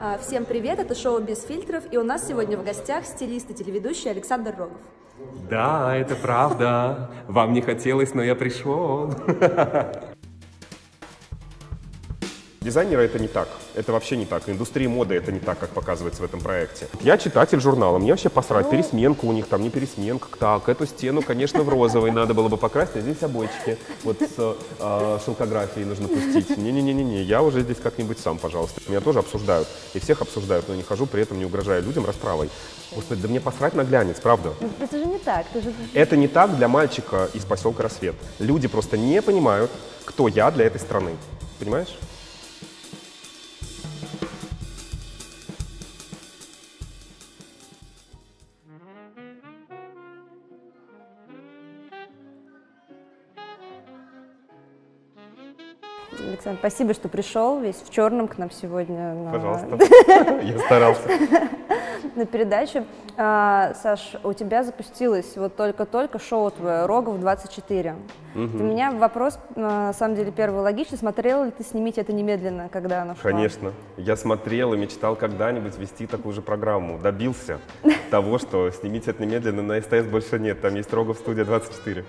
А, Всем привет, это шоу «Без фильтров», и у нас сегодня в гостях стилист и телеведущий Александр Рогов. Да, это правда. Вам не хотелось, но я пришел. Дизайнеры это не так. Это вообще не так. Индустрия моды это не так, как показывается в этом проекте. Я читатель журнала, мне вообще посрать. Пересменка у них там, не пересменка. Так, эту стену, конечно, в розовый надо было бы покрасить, а здесь обоечки. Вот с э, шелкографией нужно пустить. Не-не-не-не, я уже здесь как-нибудь сам, пожалуйста. Меня тоже обсуждают. И всех обсуждают, но не хожу, при этом не угрожая людям расправой. Господи, да мне посрать на глянец, правда. Это же не так. Ты же... Это не так для мальчика из поселка Рассвет. Люди просто не понимают, кто я для этой страны. Понимаешь? Александр, спасибо, что пришел весь в черном к нам сегодня на, Пожалуйста. Я старался. на передачу. А, Саш, у тебя запустилось вот только-только шоу твое «Рогов 24». У меня вопрос, на самом деле, первый логичный. Смотрел ли ты «Снимите это немедленно», когда оно шло? Конечно. Я смотрел и мечтал когда-нибудь вести такую же программу. Добился того, что снимите это немедленно, на СТС больше нет, там есть Рогов студия 24.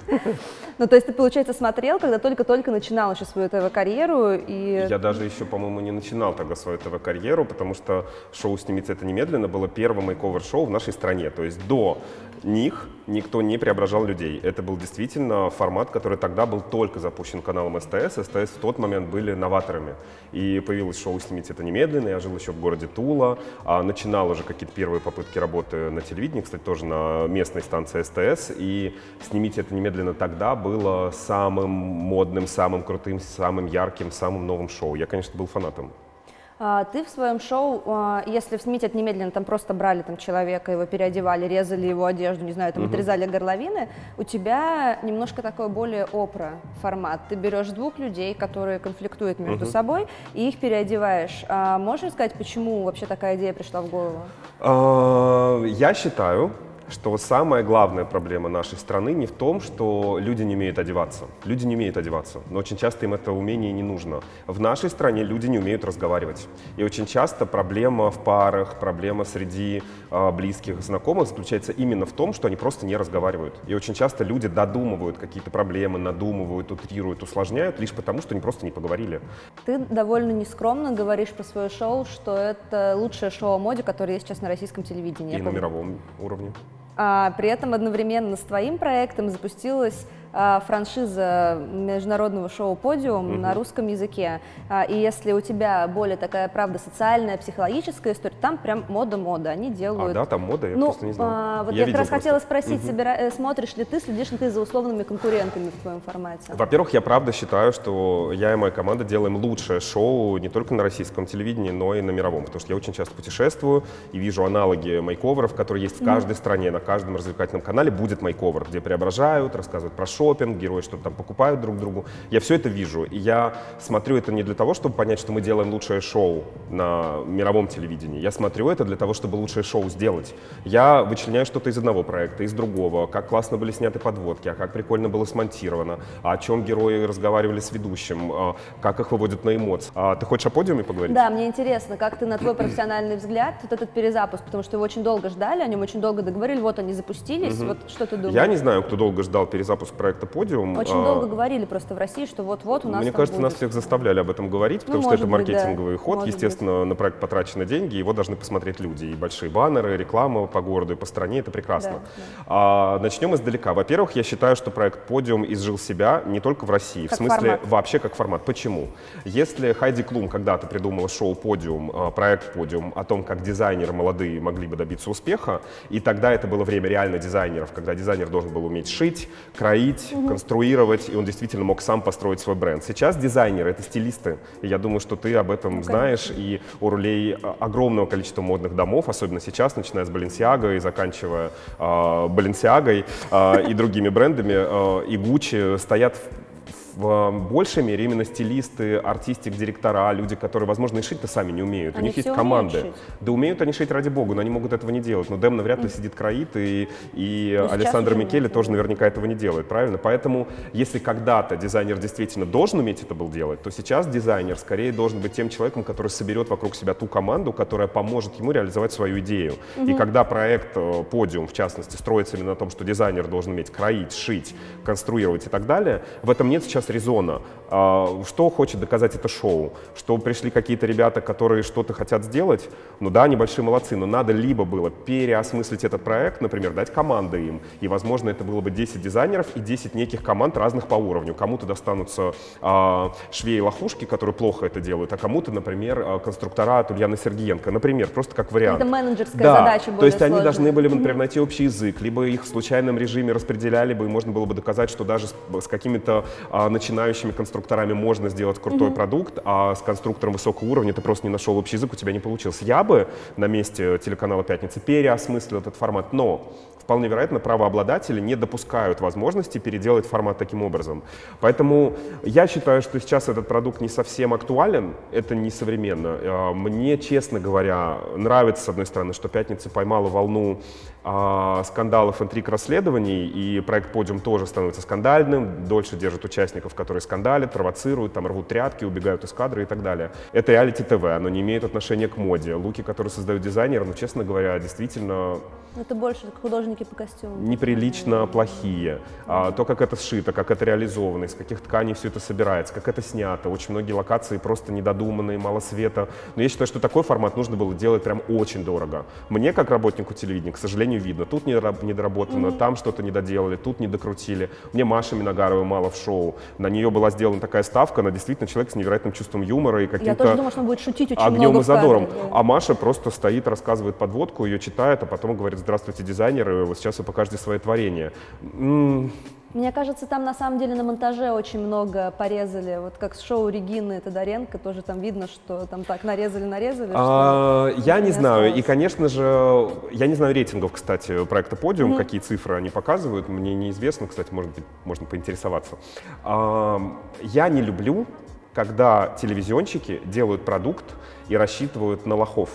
Ну, то есть ты, получается, смотрел, когда только-только начинал еще свою ТВ-карьеру, и... Я даже еще, по-моему, не начинал тогда свою ТВ-карьеру, потому что шоу «Снимите это немедленно» было первым мейковер-шоу в нашей стране. То есть до них никто не преображал людей. Это был действительно формат, который тогда был только запущен каналом СТС. СТС в тот момент были новаторами. И появилось шоу «Снимите это немедленно». Я жил еще в городе Тула, а начинал уже какие-то первые попытки работы на телевидении, кстати, тоже на местной станции СТС. И «Снимите это немедленно» тогда было самым модным, самым крутым, самым ярким, самым новым шоу. Я, конечно, был фанатом. А, Ты в своем шоу, а, если снимить это немедленно, там просто брали там человека, его переодевали, резали его одежду, не знаю, там отрезали горловины, у тебя немножко такой более опра формат. Ты берешь двух людей, которые конфликтуют между собой, и их переодеваешь. А Можешь сказать, почему вообще такая идея пришла в голову? А, Я считаю, что самая главная проблема нашей страны не в том, что люди не умеют одеваться. Люди не умеют одеваться, но очень часто им это умение не нужно. В нашей стране люди не умеют разговаривать. И очень часто проблема в парах, проблема среди а, близких, знакомых заключается именно в том, что они просто не разговаривают. И очень часто люди додумывают какие-то проблемы, надумывают, утрируют, усложняют, лишь потому, что они просто не поговорили. Ты довольно нескромно говоришь про свое шоу, что это лучшее шоу о моде, которое есть сейчас на российском телевидении. И на мировом уровне. А, при этом одновременно с твоим проектом запустилась франшиза международного шоу «Подиум» на русском языке. А, и если у тебя более такая, правда, социальная, психологическая история, там прям мода-мода. Они А, делают... да, там мода, я ну, просто не знал. а, вот я, как видел раз просто. хотела спросить, собира- э, смотришь ли ты, следишь ли ты за условными конкурентами в твоем формате? Во-первых, я правда считаю, что я и моя команда делаем лучшее шоу не только на российском телевидении, но и на мировом, потому что я очень часто путешествую и вижу аналоги мейковеров, которые есть в каждой стране, на каждом развлекательном канале будет мейковер, где преображают, рассказывают про шопинг, герои что-то там покупают друг другу. Я все это вижу, и я смотрю это не для того, чтобы понять, что мы делаем лучшее шоу на мировом телевидении. Я смотрю это для того, чтобы лучшее шоу сделать. Я вычленяю что-то из одного проекта, из другого, как классно были сняты подводки, а как прикольно было смонтировано, а о чем герои разговаривали с ведущим, а как их выводят на эмоции. А ты хочешь о подиуме поговорить? Да, мне интересно, как ты на твой профессиональный взгляд, вот этот перезапуск, потому что его очень долго ждали, о нем очень долго договорили, вот они запустились, вот что ты думаешь? Я не знаю, кто долго ждал перезапуск проекта «Подиум». Очень А, долго говорили просто в России, что вот-вот у нас Мне кажется, нас будет. всех заставляли об этом говорить, потому Ну, что это быть, маркетинговый да. ход. Может Естественно, на проект потрачены деньги, его должны посмотреть люди. И большие баннеры, реклама по городу и по стране, это прекрасно. Да, да. А, начнем издалека. Во-первых, я считаю, что проект «Подиум» изжил себя не только в России, Как в смысле формат. вообще как формат. Почему? Если Хайди Клум когда-то придумала шоу «Подиум», а, проект «Подиум» о том, как дизайнеры молодые могли бы добиться успеха, и тогда это было время реально дизайнеров, когда дизайнер должен был уметь шить, кроить, конструировать, и он действительно мог сам построить свой бренд. Сейчас дизайнеры — это стилисты, и я думаю, что ты об этом знаешь, и у рулей а, огромного количества модных домов, особенно сейчас, начиная с Balenciaga и заканчивая а, Balenciaga а, и другими брендами, а, и Gucci стоят в- большей мере именно стилисты, артистик, директора, люди, которые, возможно, и шить-то сами не умеют. Они У них есть команды. умеют шить. Да умеют они шить ради бога, но они могут этого не делать. Но Дэм навряд ли сидит кроит, и, и Александр Микеле тоже наверняка этого не делает, правильно? Поэтому, если когда-то дизайнер действительно должен уметь это был делать, то сейчас дизайнер скорее должен быть тем человеком, который соберет вокруг себя ту команду, которая поможет ему реализовать свою идею. И когда проект э, «Подиум», в частности, строится именно на том, что дизайнер должен уметь кроить, шить, конструировать и так далее, в этом нет сейчас резона. А, Что хочет доказать это шоу? Что пришли какие-то ребята, которые что-то хотят сделать? Ну да, они большие молодцы, но надо либо было переосмыслить этот проект, например, дать команды им, и, возможно, это было бы 10 дизайнеров и 10 неких команд разных по уровню. Кому-то достанутся а, швеи и лохушки, которые плохо это делают, а кому-то, например, а, конструктора от Ульяны Сергиенко. Например, просто как вариант. Это менеджерская да, задача то более есть они сложная. должны были бы, например, найти общий язык, либо их в случайном режиме распределяли бы, и можно было бы доказать, что даже с, с какими-то а, начинающими конструкторами можно сделать крутой продукт, а с конструктором высокого уровня ты просто не нашел общий язык, у тебя не получился. Я бы на месте телеканала «Пятница» переосмыслил этот формат, но вполне вероятно, правообладатели не допускают возможности переделать формат таким образом. Поэтому я считаю, что сейчас этот продукт не совсем актуален, это не современно. Э, Мне, честно говоря, нравится, с одной стороны, что «Пятница» поймала волну а, скандалов, интриг, расследований, и проект «Подиум» тоже становится скандальным, дольше держит участников, которые скандалят, провоцируют, там рвут тряпки, убегают из кадра и так далее. Это реалити-ТВ, оно не имеет отношения к моде. Луки, которые создают дизайнеры, ну, честно говоря, действительно Это больше художники по костюмам. неприлично плохие. А, то, как это сшито, как это реализовано, из каких тканей все это собирается, как это снято. Очень многие локации просто недодуманные, мало света. Но я считаю, что такой формат нужно было делать прям очень дорого. Мне, как работнику телевидения, к сожалению, видно. Тут недора- недоработано, там что-то не доделали, тут не докрутили. Мне Маша Миногаровой мало в шоу. На нее была сделана такая ставка, она действительно человек с невероятным чувством юмора и каким-то думала, что он будет шутить очень огнем много и кадре, задором. да. А Маша просто стоит, рассказывает подводку, ее читает, а потом говорит, здравствуйте, дизайнеры, вот сейчас вы покажете свое творение. М, Мне кажется, там на самом деле на монтаже очень много порезали. Вот как с шоу Регины Тодоренко, тоже там видно, что там так нарезали-нарезали. а, что я не знаю. И, осталось. конечно же, я не знаю рейтингов, кстати, проекта «Подиум», какие цифры они показывают. Мне неизвестно, кстати, может быть, можно поинтересоваться. А, я не люблю, когда телевизионщики делают продукт и рассчитывают на лохов.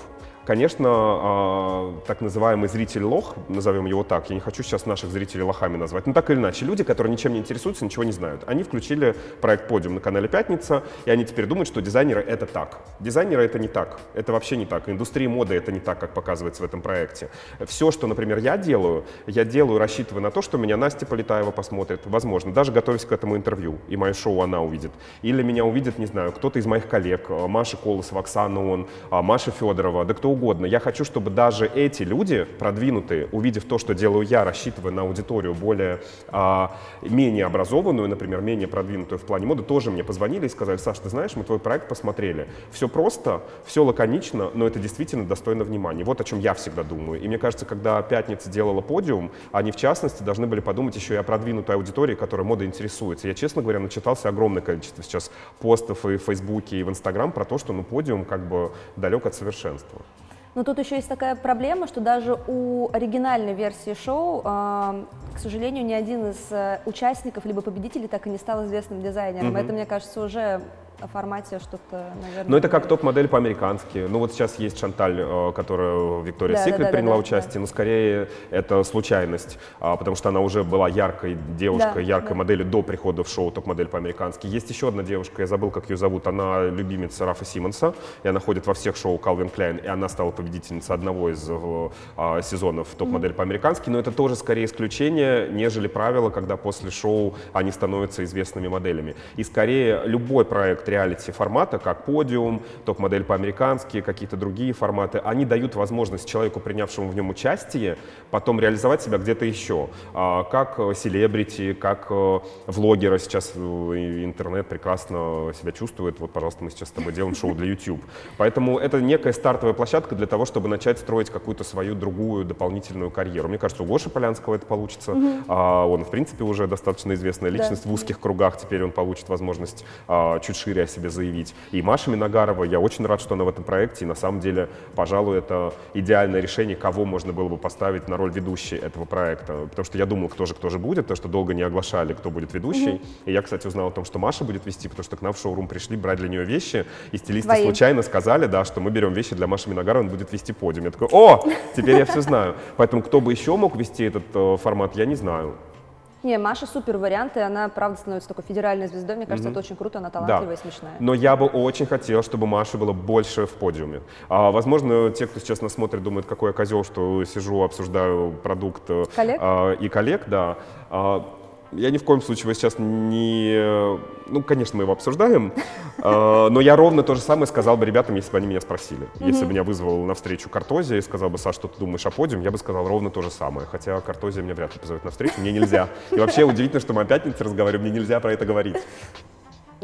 Конечно, а, так называемый зритель лох, назовем его так, я не хочу сейчас наших зрителей лохами назвать, но так или иначе, люди, которые ничем не интересуются, ничего не знают. Они включили проект «Подиум» на канале «Пятница», и они теперь думают, что дизайнеры — это так. Дизайнеры — это не так. Это вообще не так. Индустрия моды — это не так, как показывается в этом проекте. Все, что, например, я делаю, я делаю, рассчитывая на то, что меня Настя Полетаева посмотрит, возможно, даже готовясь к этому интервью, и мое шоу она увидит. Или меня увидит, не знаю, кто-то из моих коллег, э, Маша Колосова, Оксана Он, а, Маша Федорова, да кто угодно. Я хочу, чтобы даже эти люди, продвинутые, увидев то, что делаю я, рассчитывая на аудиторию более, а, менее образованную, например, менее продвинутую в плане моды, тоже мне позвонили и сказали, Саш, ты знаешь, мы твой проект посмотрели. Все просто, все лаконично, но это действительно достойно внимания. Вот о чем я всегда думаю. И мне кажется, когда «Пятница» делала подиум, они, в частности, должны были подумать еще и о продвинутой аудитории, которая модой интересуется. Я, честно говоря, начитался огромное количество сейчас постов и в Фейсбуке, и в Инстаграм про то, что ну, подиум как бы далек от совершенства. Но тут еще есть такая проблема, что даже у оригинальной версии шоу, а, к сожалению, ни один из э, участников либо победителей так и не стал известным дизайнером. Это, мне кажется, уже формате что-то, наверное. Ну, это как топ-модель по-американски. Ну, вот сейчас есть Шанталь, э, которая Виктория Да, да, Секрет да, приняла да, участие, но скорее это случайность, а, потому что она уже была яркой девушкой, Да, яркой да. моделью до прихода в шоу топ-модель по-американски. Есть еще одна девушка, я забыл, как ее зовут, она любимица Рафа Симонса, и она ходит во всех шоу Calvin Klein, и она стала победительницей одного из э, а, сезонов топ-модель по-американски, но это тоже скорее исключение, нежели правило, когда после шоу они становятся известными моделями. И скорее любой проект реалити формата, как подиум, топ-модель по-американски, какие-то другие форматы, они дают возможность человеку, принявшему в нем участие, потом реализовать себя где-то еще. А, Как э, селебрити, как э, влогера сейчас э, интернет прекрасно себя чувствует. Вот, пожалуйста, мы сейчас с тобой делаем шоу для YouTube. Поэтому это некая стартовая площадка для того, чтобы начать строить какую-то свою другую дополнительную карьеру. Мне кажется, у Гоши Полянского это получится. А, Он, в принципе, уже достаточно известная личность в узких кругах. Теперь он получит возможность а, чуть шире шире о себе заявить. И Маша Миногарова, я очень рад, что она в этом проекте, и на самом деле, пожалуй, это идеальное решение, кого можно было бы поставить на роль ведущей этого проекта. Потому что я думал, кто же, кто же будет, потому что долго не оглашали, кто будет ведущий. И я, кстати, узнал о том, что Маша будет вести, потому что к нам в шоурум пришли брать для нее вещи, и стилисты Твои. случайно сказали, да, что мы берем вещи для Маши Миногаровой, он будет вести подиум. Я такой, о, теперь я все знаю. Поэтому кто бы еще мог вести этот э, формат, я не знаю. Не, Маша супер вариант, и она, правда, становится такой федеральной звездой. Мне кажется, это очень круто, она талантливая и смешная. Но я бы очень хотел, чтобы Маши было больше в подиуме. А, возможно, те, кто сейчас нас смотрит, думают, какой я козел, что сижу, обсуждаю продукт э, Коллег? а, и коллег, да. А, я ни в коем случае его сейчас не... Ну, конечно, мы его обсуждаем, а, но я ровно то же самое сказал бы ребятам, если бы они меня спросили. Если бы меня вызвал на встречу Картозия и сказал бы, Саш, что ты думаешь о подиум, я бы сказал ровно то же самое. Хотя Картозия меня вряд ли позовет на встречу, мне нельзя. И вообще удивительно, что мы о пятнице разговариваем, мне нельзя про это говорить.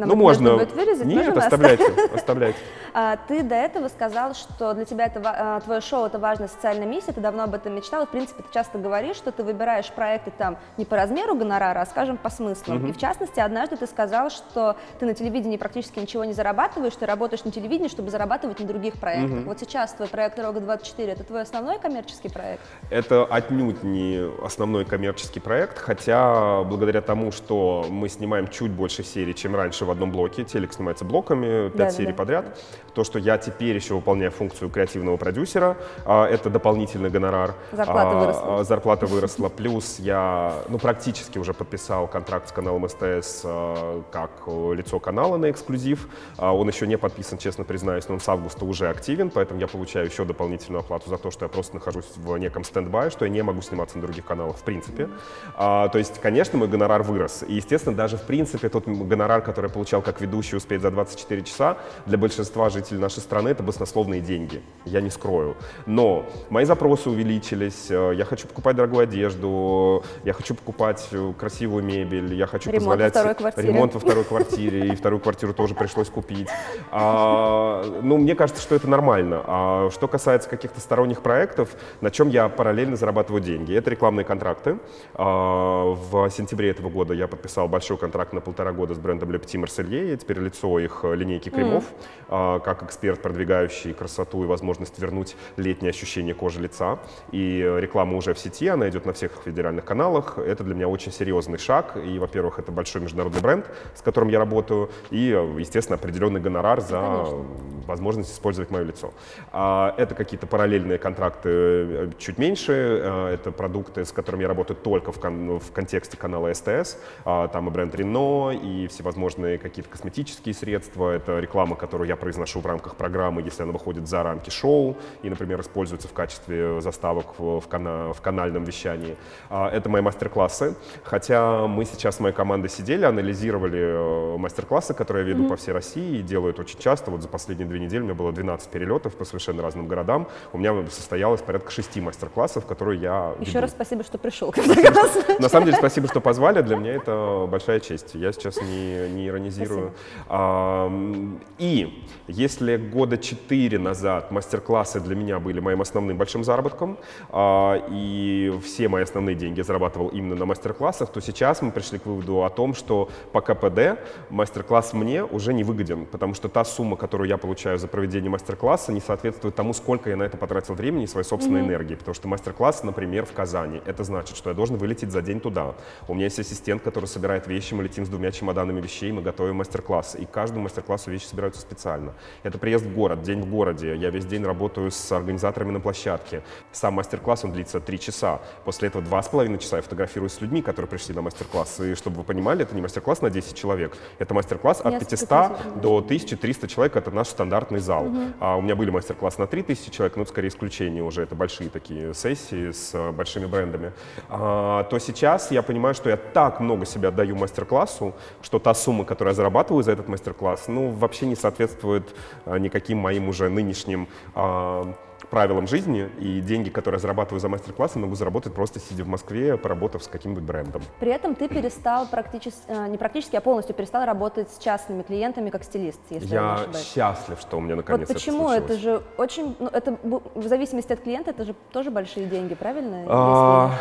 Нам ну, можно. нужно будет вырезать, Нет, оставляйте, оставляйте. А, ты до этого сказал, что для тебя это, а, твое шоу это важная социальная миссия, ты давно об этом мечтал. В принципе, ты часто говоришь, что ты выбираешь проекты там не по размеру гонорара, а, скажем, по смыслу. И в частности, однажды ты сказал, что ты на телевидении практически ничего не зарабатываешь, ты работаешь на телевидении, чтобы зарабатывать на других проектах. Вот сейчас твой проект «Рога-24» — это твой основной коммерческий проект? Это отнюдь не основной коммерческий проект, хотя благодаря тому, что мы снимаем чуть больше серий, чем раньше в одном блоке, телек снимается блоками, 5 Да-да-да. серий подряд, то, что я теперь еще выполняю функцию креативного продюсера, а, это дополнительный гонорар. Зарплата А, выросла. Зарплата выросла, плюс я ну, практически уже подписал контракт с каналом СТС а, как лицо канала на эксклюзив. Он еще не подписан, честно признаюсь, но он с августа уже активен, поэтому я получаю еще дополнительную оплату за то, что я просто нахожусь в неком стендбай, что я не могу сниматься на других каналах в принципе. То есть, конечно, мой гонорар вырос. И, естественно, даже в принципе тот гонорар, который я получал как ведущий успеть за 24 часа, для большинства жителей нашей страны это баснословные деньги. Я не скрою. Но мои запросы увеличились, э, я хочу покупать дорогую одежду, я хочу покупать э, красивую мебель, я хочу Ремонт во позволять... второй квартире. Ремонт во второй квартире, и вторую квартиру тоже пришлось купить. А, ну, мне кажется, что это нормально. А что касается каких-то сторонних проектов, на чем я параллельно зарабатываю деньги, это рекламные контракты. А, в сентябре этого года я подписал большой контракт на полтора года с брендом Le Marseillais. Я теперь лицо их э, линейки кремов, а, как эксперт, продвигающий красоту и возможность вернуть летнее ощущение кожи лица. И э, реклама уже в сети, она идет на всех федеральных каналах. Это для меня очень серьезный шаг. И, во-первых, это большой международный бренд, с которым я работаю. И, э, естественно, определенный гонорар за Конечно. возможность использовать мое лицо. А, Это какие-то параллельные контракты чуть меньше. Это продукты, с которыми я работаю только в, кон- в контексте канала СТС. А, Там и бренд Рено, и всевозможные какие-то косметические средства. Это реклама, которую я произношу в рамках программы, если она выходит за рамки шоу и, например, используется в качестве заставок в, кана- в канальном вещании. А, Это мои мастер-классы. Хотя мы сейчас с моей командой сидели, анализировали э, мастер-классы, которые я веду по всей России и делаю это очень часто. Вот за последние две недели у меня было 12 перелетов по совершенно разным городам. У меня состоялось порядка шести мастер-классов, которые я Еще веду. раз спасибо, что пришел. На самом деле, спасибо, что позвали. Для меня это большая честь. Я сейчас не, не иронизирую. Ам, И если года четыре назад мастер-классы для меня были моим основным большим заработком, а, и все мои основные деньги я зарабатывал именно на мастер-классах, то сейчас мы пришли к выводу о том, что по КПД мастер-класс мне уже не выгоден, потому что та сумма, которую я получаю за проведение мастер-класса, не соответствует тому, сколько я на это потратил времени и своей собственной энергии. Потому что мастер-класс, например, в Казани, это значит, что я должен вылететь за день туда. У меня есть ассистент, который собирает вещи, мы летим с двумя чемоданами вещей, мы готовим мастер-класс. И к каждому мастер-классу вещи собираются специально. Это приезд в город, день в городе. Я весь день работаю с организаторами на площадке. Сам мастер-класс, он длится три часа. После этого два с половиной часа я фотографируюсь с людьми, которые пришли на мастер-класс. И чтобы вы понимали, это не мастер-класс на 10 человек. Это мастер-класс от Несколько 500 тысяч. до 1300 человек. Это наш стандартный зал. А у меня были мастер-классы на 3000 человек, но это скорее исключение уже. Это большие такие сессии с э, большими брендами. А, то сейчас я понимаю, что я так много себя отдаю мастер-классу, что та сумма, которую я зарабатываю за этот мастер-класс, ну, вообще не соответствует а, никаким моим уже нынешним а, правилам жизни, и деньги, которые я зарабатываю за мастер-классы, могу заработать просто сидя в Москве, поработав с каким-нибудь брендом. При этом ты перестал практически, э, не практически, а полностью перестал работать с частными клиентами как стилист, если я, не Я ошибаюсь. счастлив, что у меня наконец Вот почему это это, же очень, ну, это в зависимости от клиента, это же тоже большие деньги, правильно? А,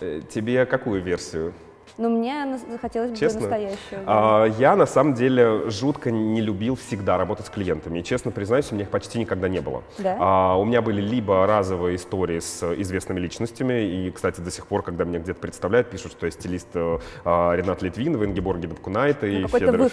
не э, Тебе какую версию? Но мне захотелось бы Честно? настоящую. да. А, я на самом деле жутко не любил всегда работать с клиентами. И честно признаюсь, у меня их почти никогда не было. Да? А, у меня были либо разовые истории с известными личностями, и, кстати, до сих пор, когда меня где-то представляют, пишут, что я стилист э, а, Ренат Литвинова, Ингеборги Дапкунайта и Ну, Федора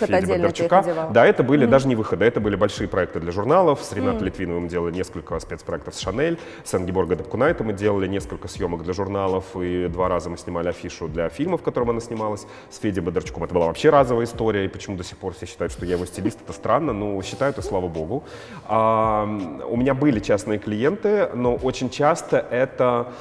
одевал. Да, это были даже не выходы, это были большие проекты для журналов. С Ренатом Литвиновым мы делали несколько спецпроектов с Шанель, с Ингеборгой Дапкунайта мы делали несколько съемок для журналов, и два раза мы снимали афишу для фильма, в котором она снималась. С Федей Бондарчуком это была вообще разовая история, и почему до сих пор все считают, что я его стилист, это странно, но считают, и слава богу. А, у меня были частные клиенты, но очень часто это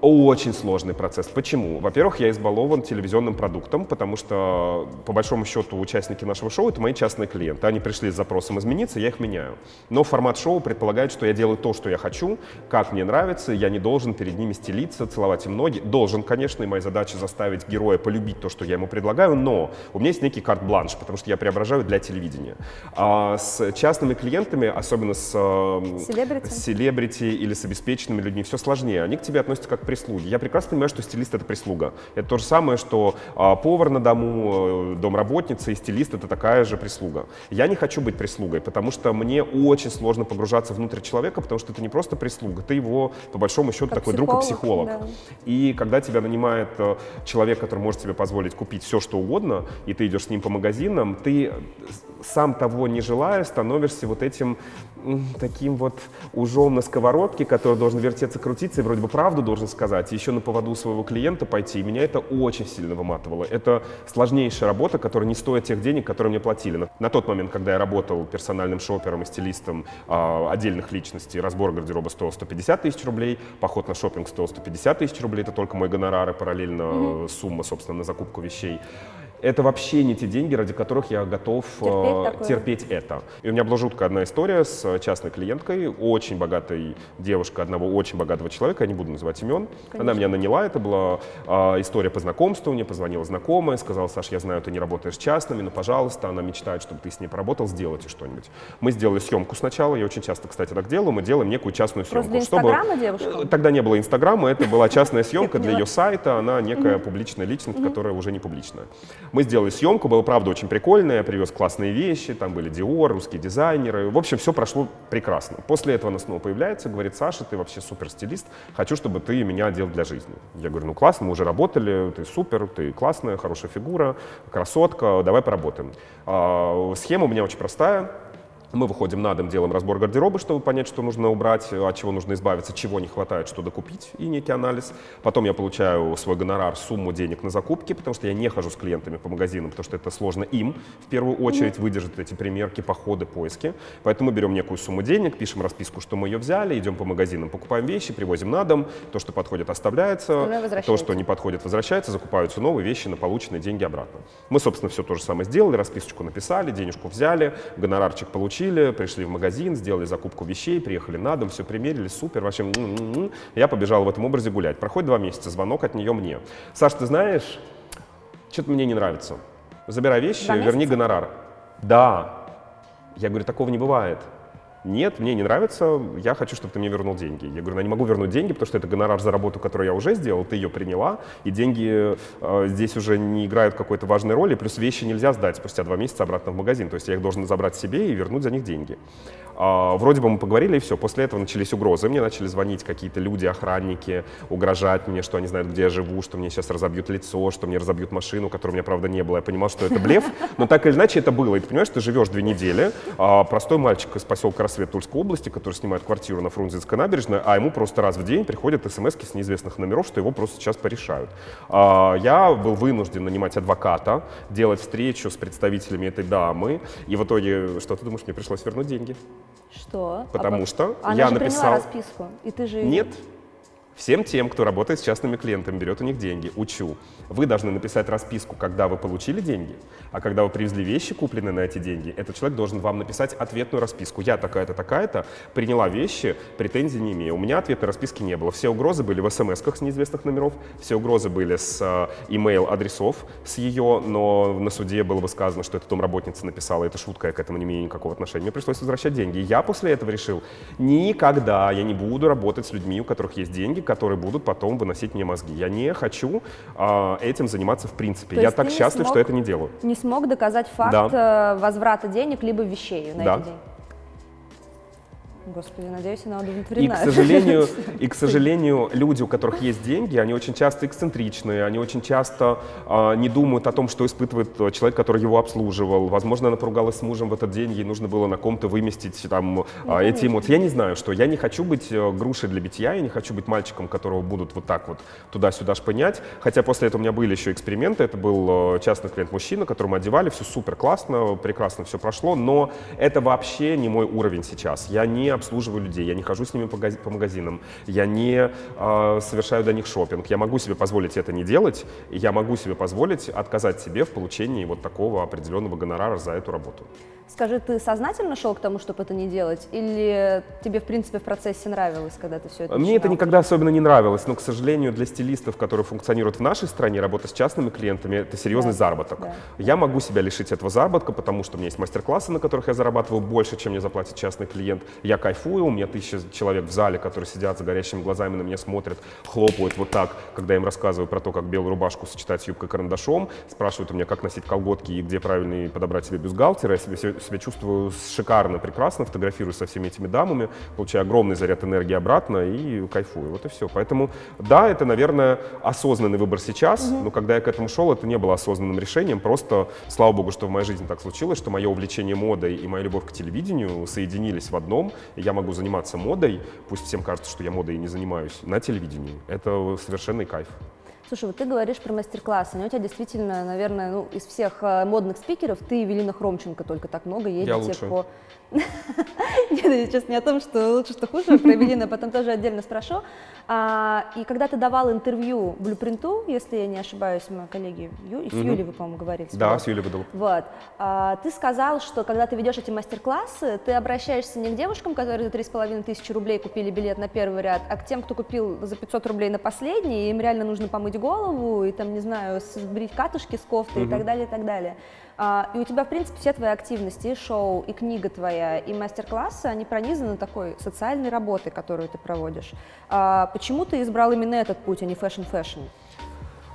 очень сложный процесс. Почему? Во-первых, я избалован телевизионным продуктом, потому что, по большому счету, участники нашего шоу — это мои частные клиенты. Они пришли с запросом измениться, я их меняю. Но формат шоу предполагает, что я делаю то, что я хочу, как мне нравится, я не должен перед ними стелиться, целовать им ноги. Должен, конечно, и моя задача заставить героя полюбить то, что я ему предлагаю, но у меня есть некий карт-бланш, потому что я преображаю для телевидения. А с частными клиентами, особенно с э, Селебрити? с селебрити или с обеспеченными людьми, все сложнее. Они к тебе относятся как к прислуге. Я прекрасно понимаю, что стилист — это прислуга. Это то же самое, что а, повар на дому, э, домработница и стилист — это такая же прислуга. Я не хочу быть прислугой, потому что мне очень сложно погружаться внутрь человека, потому что это не просто прислуга, ты его, по большому счету, Как такой друг и психолог, психолог. да. И когда тебя нанимает э, человек, который может себе позволить купить все, что угодно, и ты идешь с ним по магазинам, ты, э, сам того не желая, становишься вот этим таким вот ужом на сковородке, который должен вертеться, крутиться, и вроде бы правду должен сказать, и еще на поводу своего клиента пойти. И меня это очень сильно выматывало. Это сложнейшая работа, которая не стоит тех денег, которые мне платили. На, тот момент, когда я работал персональным шопером и стилистом а, отдельных личностей, разбор гардероба стоил 150 тысяч рублей, поход на шопинг стоил 150 тысяч рублей, это только мой гонорар и параллельно э, сумма, собственно, на закупку вещей. Это вообще не те деньги, ради которых я готов э, Терпеть такое. терпеть это. И у меня была жуткая одна история с э, частной клиенткой, очень богатой девушкой одного очень богатого человека, я не буду называть имен. Она меня наняла, это была а, история по знакомству, мне позвонила знакомая, сказала, Саш, я знаю, ты не работаешь частными, но, пожалуйста, она мечтает, чтобы ты с ней поработал, сделайте что-нибудь. Мы сделали съемку сначала, я очень часто, кстати, так делаю, мы делаем некую частную съемку. Просто Инстаграма девушка? Э, Тогда не было Инстаграма, это была частная съемка для ее сайта, она некая публичная личность, которая уже не публичная. Мы сделали съемку, было правда очень прикольно, я привез классные вещи, там были Dior, русские дизайнеры, в общем, все прошло прекрасно. После этого она снова появляется, говорит, Саша, ты вообще супер стилист, хочу, чтобы ты меня одел для жизни. Я говорю, ну классно, мы уже работали, ты супер, ты классная, хорошая фигура, красотка, давай поработаем. А, Схема у меня очень простая, мы выходим на дом, делаем разбор гардероба, чтобы понять, что нужно убрать, от чего нужно избавиться, чего не хватает, что докупить, и некий анализ. Потом я получаю свой гонорар, сумму денег на закупки, потому что я не хожу с клиентами по магазинам, потому что это сложно им, в первую очередь, выдержать эти примерки, походы, поиски. Поэтому мы берем некую сумму денег, пишем расписку, что мы ее взяли, идем по магазинам, покупаем вещи, привозим на дом, то, что подходит, оставляется, то, что не подходит, возвращается, закупаются новые вещи на полученные деньги обратно. Мы, собственно, все то же самое сделали, расписочку написали, денежку взяли, гонорарчик получили, пришли в магазин, сделали закупку вещей, приехали на дом, все примерили, супер, вообще. м-м-м. Я побежал в этом образе гулять. Проходит два месяца, звонок от нее мне. Саш, ты знаешь, что-то мне не нравится. Забирай вещи, верни гонорар. Да. Я говорю, такого не бывает. Нет, мне не нравится, я хочу, чтобы ты мне вернул деньги. Я говорю, я не могу вернуть деньги, потому что это гонорар за работу, которую я уже сделал, ты ее приняла, и деньги э, здесь уже не играют какой-то важной роли, плюс вещи нельзя сдать спустя два месяца обратно в магазин, то есть я их должен забрать себе и вернуть за них деньги. А, вроде бы мы поговорили, и все. После этого начались угрозы. Мне начали звонить какие-то люди, охранники, угрожать мне, что они знают, где я живу, что мне сейчас разобьют лицо, что мне разобьют машину, которой у меня, правда, не было. Я понимал, что это блеф, но так или иначе это было. И ты понимаешь, ты живешь две недели, а простой мальчик из поселка Рассвет Тульской области, который снимает квартиру на Фрунзенской набережной, а ему просто раз в день приходят смс с неизвестных номеров, что его просто сейчас порешают. А, Я был вынужден нанимать адвоката, делать встречу с представителями этой дамы, и в итоге, что ты думаешь, мне пришлось вернуть деньги? Что? Потому А что Она я же написал... расписку, и ты же... Нет. Всем тем, кто работает с частными клиентами, берет у них деньги, учу. Вы должны написать расписку, когда вы получили деньги, а когда вы привезли вещи, купленные на эти деньги, этот человек должен вам написать ответную расписку. Я такая-то, такая-то, приняла вещи, претензий не имею. У меня ответной расписки не было. Все угрозы были в смс-ках с неизвестных номеров, все угрозы были с э, имейл адресов с ее, но на суде было бы сказано, что это домработница написала, это шутка, я к этому не имею никакого отношения. Мне пришлось возвращать деньги. Я после этого решил, никогда я не буду работать с людьми, у которых есть деньги, которые будут потом выносить мне мозги. Я не хочу а, этим заниматься в принципе. То я так счастлив, смог- что это не делаю. Не смог доказать факт Да. э, возврата денег либо вещей на Да. этот день. Господи, надеюсь, она И, удовлетворена. к сожалению, и, к сожалению, люди, у которых есть деньги, они очень часто эксцентричные, они очень часто а, не думают о том, что испытывает э, человек, который его обслуживал. Возможно, она поругалась с мужем в этот день, ей нужно было на ком-то выместить там, а, эти эмоции. Я не знаю, что. Я не хочу быть э, грушей для битья, я не хочу быть мальчиком, которого будут вот так вот туда-сюда шпынять. Хотя после этого у меня были еще эксперименты. Это был э, частный клиент-мужчина, которого мы одевали, все супер классно, прекрасно все прошло, но это вообще не мой уровень сейчас. Я не обслуживаю людей, я не хожу с ними по, по магазинам, я не э, совершаю для них шопинг. Я могу себе позволить это не делать, и я могу себе позволить отказать себе в получении вот такого определенного гонорара за эту работу. Скажи, ты сознательно шел к тому, чтобы это не делать? Или тебе, в принципе, в процессе нравилось, когда ты все это Мне это начинал? никогда особенно не нравилось, но, к сожалению, для стилистов, которые функционируют в нашей стране, работа с частными клиентами – это серьезный Да, заработок. да. Я могу себя лишить этого заработка, потому что у меня есть мастер-классы, на которых я зарабатываю больше, чем мне заплатит частный клиент. Я кайфую, у меня тысяча человек в зале, которые сидят за горящими глазами на меня смотрят, хлопают вот так, когда я им рассказываю про то, как белую рубашку сочетать с юбкой-карандашом, спрашивают у меня, как носить колготки и где правильно подобрать себе бюстгальтер. Я себя, себя чувствую шикарно, прекрасно, фотографируюсь со всеми этими дамами, получаю огромный заряд энергии обратно и кайфую. Вот и все. Поэтому, да, это, наверное, осознанный выбор сейчас, но когда я к этому шел, это не было осознанным решением. Просто, слава богу, что в моей жизни так случилось, что мое увлечение модой и моя любовь к телевидению соединились в одном. Я могу заниматься модой, пусть всем кажется, что я модой и не занимаюсь, на телевидении. Это совершенный кайф. Слушай, вот ты говоришь про мастер-классы. Они у тебя действительно, наверное, ну, из всех э, модных спикеров ты и Евелина Хромченко только так много едете по... Нет, я сейчас не о том, что лучше, что хуже, про Евелину потом тоже отдельно спрошу. А, и когда ты давал интервью Блюпринту, если я не ошибаюсь, мои коллеги, Ю- с Юлей вы, по-моему, говорили. Да, с Юлей выдал. Вот. А, ты сказал, что когда ты ведешь эти мастер-классы, ты обращаешься не к девушкам, которые за 3,5 тысячи рублей купили билет на первый ряд, а к тем, кто купил за 500 рублей на последний, и им реально нужно помыть голову, и там, не знаю, сбрить катушки с кофты и так далее, и так далее. А, и у тебя, в принципе, все твои активности, и шоу, и книга твоя, и мастер-классы, они пронизаны такой социальной работой, которую ты проводишь. А, почему ты избрал именно этот путь, а не фэшн-фэшн?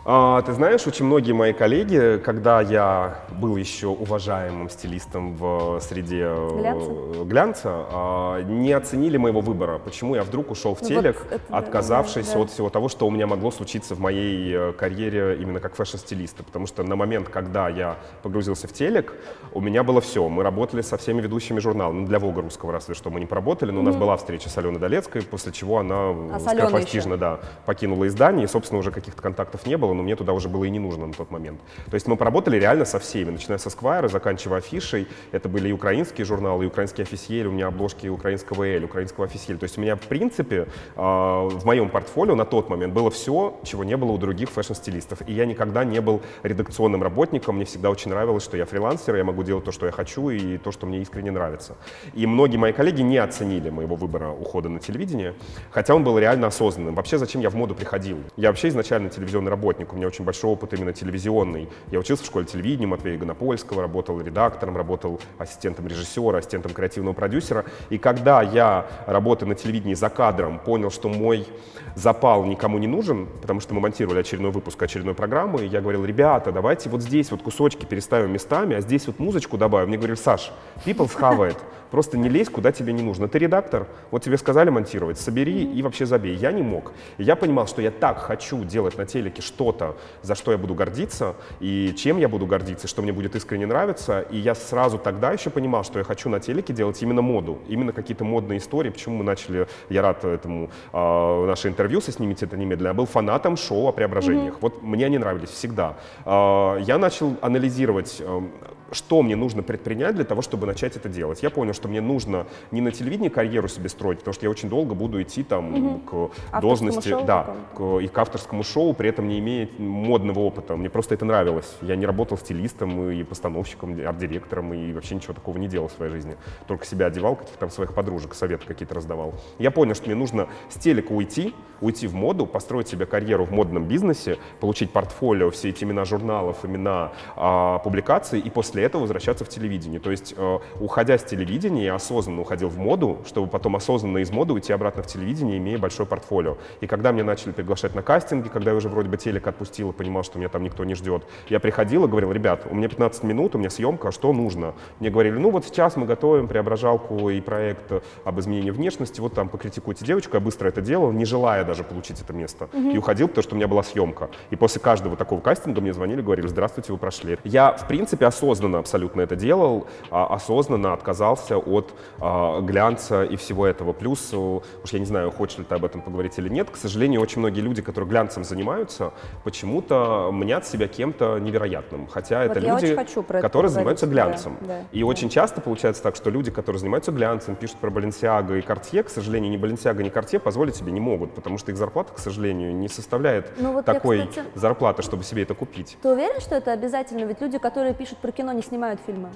А, ты знаешь, очень многие мои коллеги, когда я был еще уважаемым стилистом в среде э, Глянца? глянца, а, не оценили моего выбора. Почему я вдруг ушел в Ну телек, вот это отказавшись да, да. от всего того, что у меня могло случиться в моей э, карьере именно как фэшн-стилиста. Потому что на момент, когда я погрузился в телек, у меня было все. Мы работали со всеми ведущими журналов. Ну, для Вога русского разве что мы не поработали, но у нас была встреча с Аленой Долецкой, после чего она А э, скоропостижно да, покинула издание, и, собственно, уже каких-то контактов не было, но мне туда уже было и не нужно на тот момент. То есть мы поработали реально со всеми, начиная со Сквайра, заканчивая афишей. Это были и украинские журналы, и украинские официели, у меня обложки украинского Эль, украинского официеля. То есть у меня, в принципе, э, в моем портфолио на тот момент было все, чего не было у других фэшн-стилистов. И я никогда не был редакционным работником, мне всегда очень нравилось, что я фрилансер, я могу делать то, что я хочу, и то, что мне искренне нравится. И многие мои коллеги не оценили моего выбора ухода на телевидение, хотя он был реально осознанным. Вообще, зачем я в моду приходил? Я вообще изначально телевизионный работник, у меня очень большой опыт именно телевизионный. Я учился в школе телевидения Матвея Гонопольского, работал редактором, работал ассистентом режиссера, ассистентом креативного продюсера. И когда я, работая на телевидении за кадром, понял, что мой запал никому не нужен, потому что мы монтировали очередной выпуск очередной программы, и я говорил, ребята, давайте вот здесь вот кусочки переставим местами, а здесь вот музычку добавим. Мне говорили, Саш, people схавает, просто не лезь, куда тебе не нужно. Ты редактор, вот тебе сказали монтировать, собери и вообще забей. Я не мог. Я понимал, что я так хочу делать на телеке что-то, за что я буду гордиться, и чем я буду гордиться, что мне будет искренне нравиться. И я сразу тогда еще понимал, что я хочу на телеке делать именно моду, именно какие-то модные истории. Почему мы начали, я рад этому, э, наше интервью со «Снимите это немедленно». Я был фанатом шоу о преображениях. Вот мне они нравились всегда. Э, я начал анализировать э, что мне нужно предпринять для того, чтобы начать это делать. Я понял, что мне нужно не на телевидении карьеру себе строить, потому что я очень долго буду идти там к Авторскому должности, шоу да, к, и к авторскому шоу, при этом не имея модного опыта. Мне просто это нравилось. Я не работал стилистом и постановщиком, арт-директором и вообще ничего такого не делал в своей жизни. Только себя одевал, каких-то там своих подружек, советы какие-то раздавал. Я понял, что мне нужно с телека уйти, уйти в моду, построить себе карьеру в модном бизнесе, получить портфолио, все эти имена журналов, имена а, публикаций, и после этого возвращаться в телевидение. То есть, а, уходя с телевидения, я осознанно уходил в моду, чтобы потом осознанно из моды уйти обратно в телевидение, имея большое портфолио. И когда меня начали приглашать на кастинги, когда я уже вроде бы телек отпустил и понимал, что меня там никто не ждет, я приходил и говорил, ребят, у меня 15 минут, у меня съемка, что нужно? Мне говорили, ну вот сейчас мы готовим преображалку и проект об изменении внешности, вот там покритикуйте девочку, я быстро это делал, не желая даже получить это место. Mm-hmm. И уходил, потому что у меня была съемка. И после каждого такого кастинга мне звонили, говорили, здравствуйте, вы прошли. Я, в принципе, осознанно абсолютно это делал, а, осознанно отказался от а, глянца и всего этого. Плюс, уж я не знаю, хочешь ли ты об этом поговорить или нет, к сожалению, очень многие люди, которые глянцем занимаются, почему-то мнят себя кем-то невероятным. Хотя вот это люди, которые занимаются глянцем. Да, да, и да. очень часто получается так, что люди, которые занимаются глянцем, пишут про Баленсиаго и Картье, к сожалению, ни Баленсиаго, ни Картье позволить себе не могут, потому что их зарплата, к сожалению, не составляет ну, вот такой я, кстати, зарплаты, чтобы себе это купить. Ты уверен, что это обязательно? Ведь люди, которые пишут про кино, не снимают фильмы.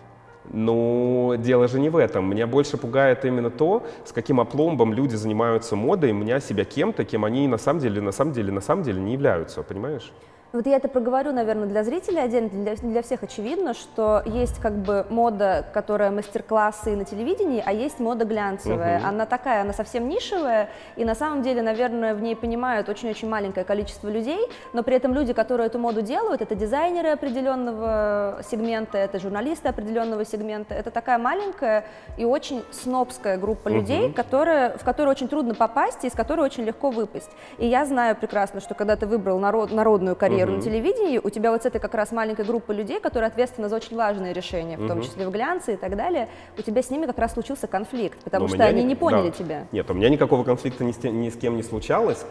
Ну, дело же не в этом. Меня больше пугает именно то, с каким опломбом люди занимаются модой, меня себя кем-то, кем они на самом деле, на самом деле, на самом деле не являются, понимаешь? Вот я это проговорю, наверное, для зрителей отдельно, для, для всех очевидно, что есть как бы мода, которая мастер-классы на телевидении, а есть мода глянцевая. Угу. Она такая, она совсем нишевая, и на самом деле, наверное, в ней понимают очень-очень маленькое количество людей, но при этом люди, которые эту моду делают, это дизайнеры определенного сегмента, это журналисты определенного сегмента, это такая маленькая и очень снобская группа угу. людей, которая, в которую очень трудно попасть и из которой очень легко выпасть. И я знаю прекрасно, что когда ты выбрал народ, народную карьеру, карьеру угу. на телевидении, у тебя вот с этой как раз маленькой группы людей, которые ответственны за очень важные решения, в угу. том числе в глянце и так далее, у тебя с ними как раз случился конфликт, потому Но что они не, не поняли да. тебя. Нет, у меня никакого конфликта ни с, ни с кем не случалось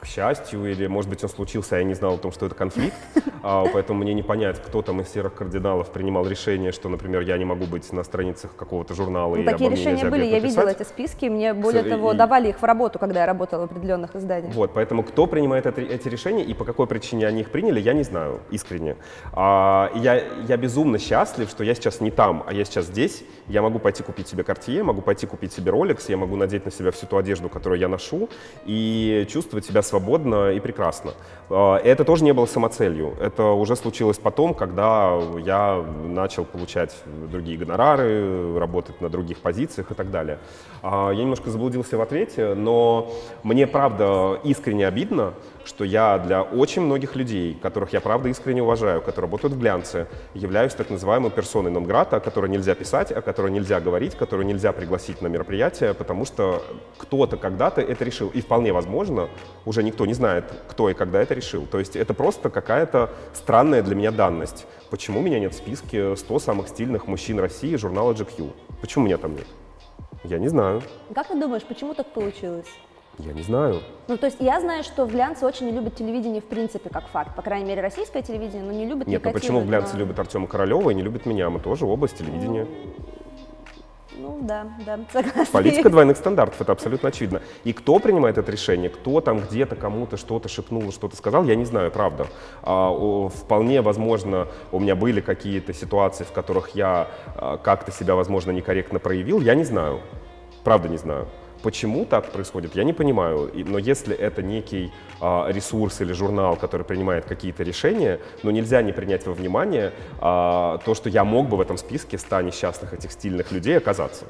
к счастью, или, может быть, он случился, а я не знал о том, что это конфликт, а, поэтому мне не понять, кто там из серых кардиналов принимал решение, что, например, я не могу быть на страницах какого-то журнала. Ну, такие решения были, я видела эти списки, мне, более того, давали их в работу, когда я работала в определенных изданиях. Вот, поэтому кто принимает эти решения и по какой причине они их приняли, я не знаю, искренне. А, я, я безумно счастлив, что я сейчас не там, а я сейчас здесь, я могу пойти купить себе Cartier, могу пойти купить себе Rolex, я могу надеть на себя всю ту одежду, которую я ношу, и чувствовать себя свободно и прекрасно. А, это тоже не было самоцелью. Это уже случилось потом, когда я начал получать другие гонорары, работать на других позициях и так далее. А, я немножко заблудился в ответе, но мне, правда, искренне обидно, что я для очень многих людей, которых я, правда, искренне уважаю, которые работают в глянце, являюсь так называемой персоной нон-грата, о которой нельзя писать, о которой нельзя говорить, которую нельзя пригласить на мероприятие, потому что кто-то когда-то это решил. И вполне возможно, уже никто не знает, кто и когда это решил. То есть это просто какая-то странная для меня данность. Почему меня нет в списке 100 самых стильных мужчин России журнала GQ? Почему меня там нет? Я не знаю. Как ты думаешь, почему так получилось? Я не знаю. Ну, то есть я знаю, что в глянце очень не любят телевидение в принципе как факт. По крайней мере, российское телевидение, но не любят Нет, ну почему в глянце но... любят Артема Королева и не любят меня? Мы тоже область телевидения. Ну, ну да, да, согласна. Политика двойных стандартов, это абсолютно очевидно. И кто принимает это решение, кто там где-то кому-то что-то шепнул, что-то сказал, я не знаю, правда. А, о, вполне возможно, у меня были какие-то ситуации, в которых я а, как-то себя, возможно, некорректно проявил, я не знаю. Правда не знаю. Почему так происходит, я не понимаю. Но если это некий а, ресурс или журнал, который принимает какие-то решения, но нельзя не принять во внимание а, то, что я мог бы в этом списке 100 несчастных этих стильных людей оказаться.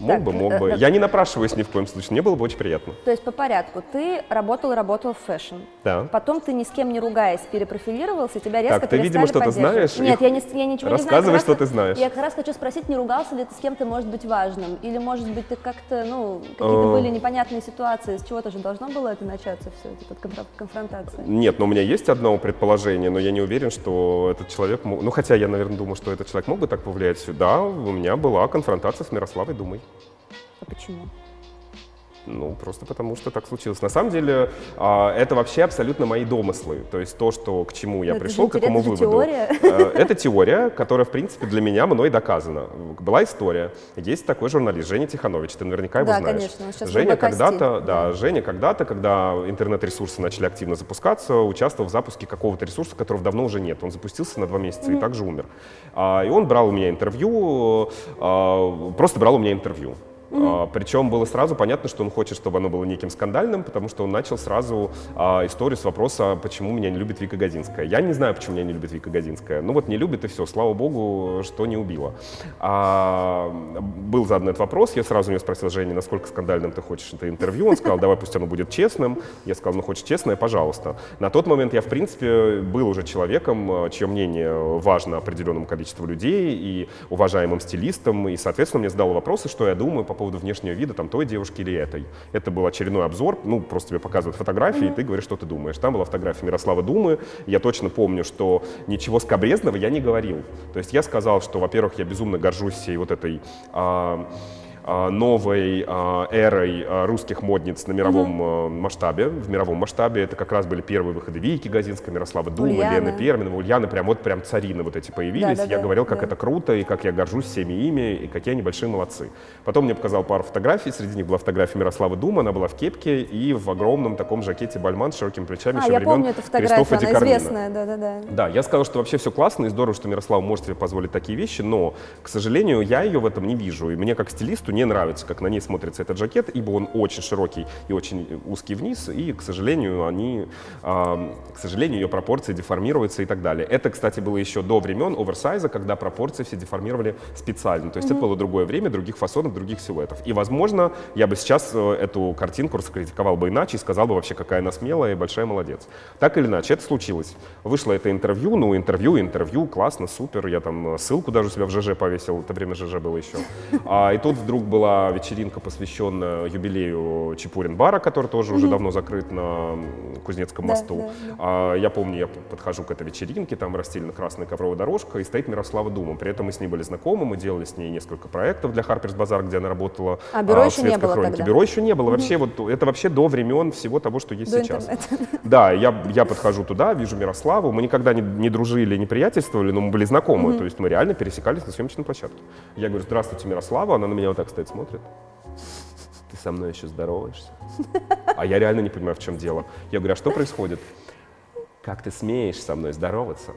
Мог так, бы, мог э, бы. Э, я не напрашиваюсь ни в коем случае, мне было бы очень приятно. То есть по порядку. Ты работал, работал в фэшн. Да. Потом ты ни с кем не ругаясь перепрофилировался, тебя резко Так, ты, видимо, что-то знаешь? Нет, я, не, я ничего не знаю. Рассказывай, что ты знаешь. Я как раз хочу спросить, не ругался ли ты с кем-то, может быть, важным? Или, может быть, ты как-то, ну, какие-то были непонятные ситуации, с чего-то же должно было это начаться, все, эта конфронтация? Нет, но у меня есть одно предположение, но я не уверен, что этот человек. Ну, хотя я, наверное, думаю, что этот человек мог бы так повлиять. Да, у меня была конфронтация с Мирославой Думой. А почему? Ну, просто потому что так случилось. На самом деле, а, это вообще абсолютно мои домыслы. То есть то, что к чему я Это же пришел, к какому интересно, выводу. теория. Э, Это теория, которая, в принципе, для меня мной доказана. Была история. Есть такой журналист Женя Тиханович, ты наверняка его Да, знаешь. конечно, Женя когда-то, да, Женя когда-то, когда интернет-ресурсы начали активно запускаться, участвовал в запуске какого-то ресурса, которого давно уже нет. Он запустился на два месяца и также умер. А, И он брал у меня интервью, а, просто брал у меня интервью. А, Причем было сразу понятно, что он хочет, чтобы оно было неким скандальным, потому что он начал сразу а, историю с вопроса, почему меня не любит Вика Годинская. Я не знаю, почему меня не любит Вика Годинская. Ну вот не любит и все, слава богу, что не убила. А, был задан этот вопрос, я сразу у него спросил, Женя, насколько скандальным ты хочешь это интервью? Он сказал, давай пусть оно будет честным. Я сказал, ну хочешь честное, пожалуйста. На тот момент я, в принципе, был уже человеком, а, чье мнение важно определенному количеству людей и уважаемым стилистом, и, соответственно, мне задал вопросы, что я думаю по поводу внешнего вида там той девушки или этой. Это был очередной обзор, ну, просто тебе показывают фотографии, и ты говоришь, что ты думаешь. Там была фотография Мирослава Думы, я точно помню, что ничего скобрезного я не говорил. То есть я сказал, что, во-первых, я безумно горжусь всей вот этой а, новой а, эрой а, русских модниц на мировом а, масштабе, в мировом масштабе. Это как раз были первые выходы Вики Газинской, Мирослава Думы, Ульяна. Лены Перминовой, Ульяны, прям вот прям царины вот эти появились. Да, да, я да, говорил, как да. это круто, и как я горжусь всеми ими, и какие они большие молодцы. Потом мне показал пару фотографий, среди них была фотография Мирославы Думы, она была в кепке и в огромном таком жакете Бальман с широкими плечами А, еще я времен помню эту фотографию, Кармина. известная, да-да-да. Да, я сказал, что вообще все классно и здорово, что Мирослава может себе позволить такие вещи, но, к сожалению, я ее в этом не вижу. И мне как стилисту не нравится, как на ней смотрится этот жакет, ибо он очень широкий и очень узкий вниз, и, к сожалению, они, а, к сожалению, ее пропорции деформируются и так далее. Это, кстати, было еще до времен оверсайза, когда пропорции все деформировали специально. То есть это было другое время, других фасонов, других силуэтов. И, возможно, я бы сейчас э, эту картинку раскритиковал бы иначе и сказал бы вообще, какая она смелая и большая молодец. Так или иначе, это случилось. Вышло это интервью, ну, интервью, интервью, классно, супер. Я там э, ссылку даже у себя в ЖЖ повесил, это время ЖЖ было еще. А, и тут вдруг была вечеринка, посвященная юбилею Чепурин-бара, который тоже уже давно закрыт на Кузнецком Да, мосту. да, да. А, я помню, я подхожу к этой вечеринке, там расстелена красная ковровая дорожка, и стоит Мирослава Дума. При этом мы с ней были знакомы, мы делали с ней несколько проектов для Harper's Bazaar, где она работала. А, бюро в еще не «Светской было хронике». тогда? Бюро еще не было. Вообще, вот это вообще до времен всего того, что есть До сейчас. интернета. Да, я, я подхожу туда, вижу Мирославу. Мы никогда не, не дружили, не приятельствовали, но мы были знакомы. То есть мы реально пересекались на съемочной площадке. Я говорю, здравствуйте, Мирослава. Она на меня вот так стоит, смотрит. Ты со мной еще здороваешься? А я реально не понимаю, в чем дело. Я говорю, а что происходит? Как ты смеешь со мной здороваться?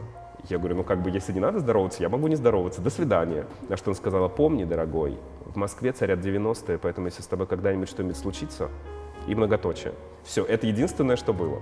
Я говорю, ну как бы, если не надо здороваться, я могу не здороваться. До свидания. На что он сказала, помни, дорогой, в Москве царят 90-е, поэтому если с тобой когда-нибудь что-нибудь случится, и многоточие. Все, это единственное, что было.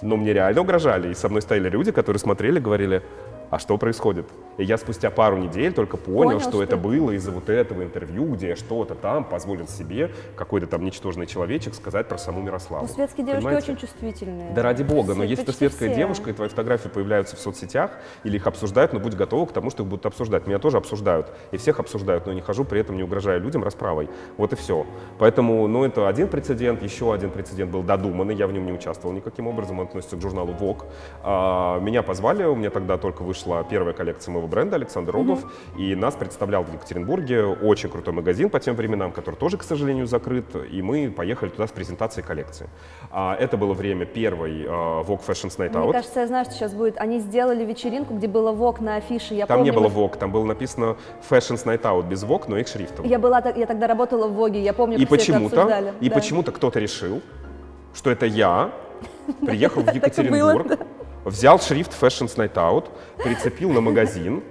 Но мне реально угрожали, и со мной стояли люди, которые смотрели, говорили, а что происходит? И я спустя пару недель только понял, Понял, что, что это было из-за вот этого интервью, где я что-то там позволил себе, какой-то там ничтожный человечек, сказать про саму Мирославу. Ну, светские девушки Понимаете? очень чувствительные. Да ради бога, но Все- если ты светская все. девушка, и твои фотографии появляются в соцсетях, или их обсуждают, но будь готова к тому, что их будут обсуждать. Меня тоже обсуждают, и всех обсуждают, но не хожу, при этом не угрожая людям расправой. Вот и все. Поэтому, ну, это один прецедент, еще один прецедент был додуманный, я в нем не участвовал никаким образом, он относится к журналу Vogue. А, меня позвали, у меня тогда только вышла первая коллекция моего бренда Александр Рогов, и нас представлял в Екатеринбурге очень крутой магазин по тем временам, который тоже, к сожалению, закрыт, и мы поехали туда с презентацией коллекции. А, это было время первой а, Vogue Fashion Night Мне Out. кажется, я знаю, что сейчас будет. Они сделали вечеринку, где было ВОК на афише. Я Там помню, не было Vogue, там было написано Fashion Night Out без Vogue, но их шрифтом. Я была, я тогда работала в ВОГе, я помню, И почему-то, и Да. почему-то кто-то решил, что это я приехал в Екатеринбург, взял шрифт Fashion Night Out, прицепил на магазин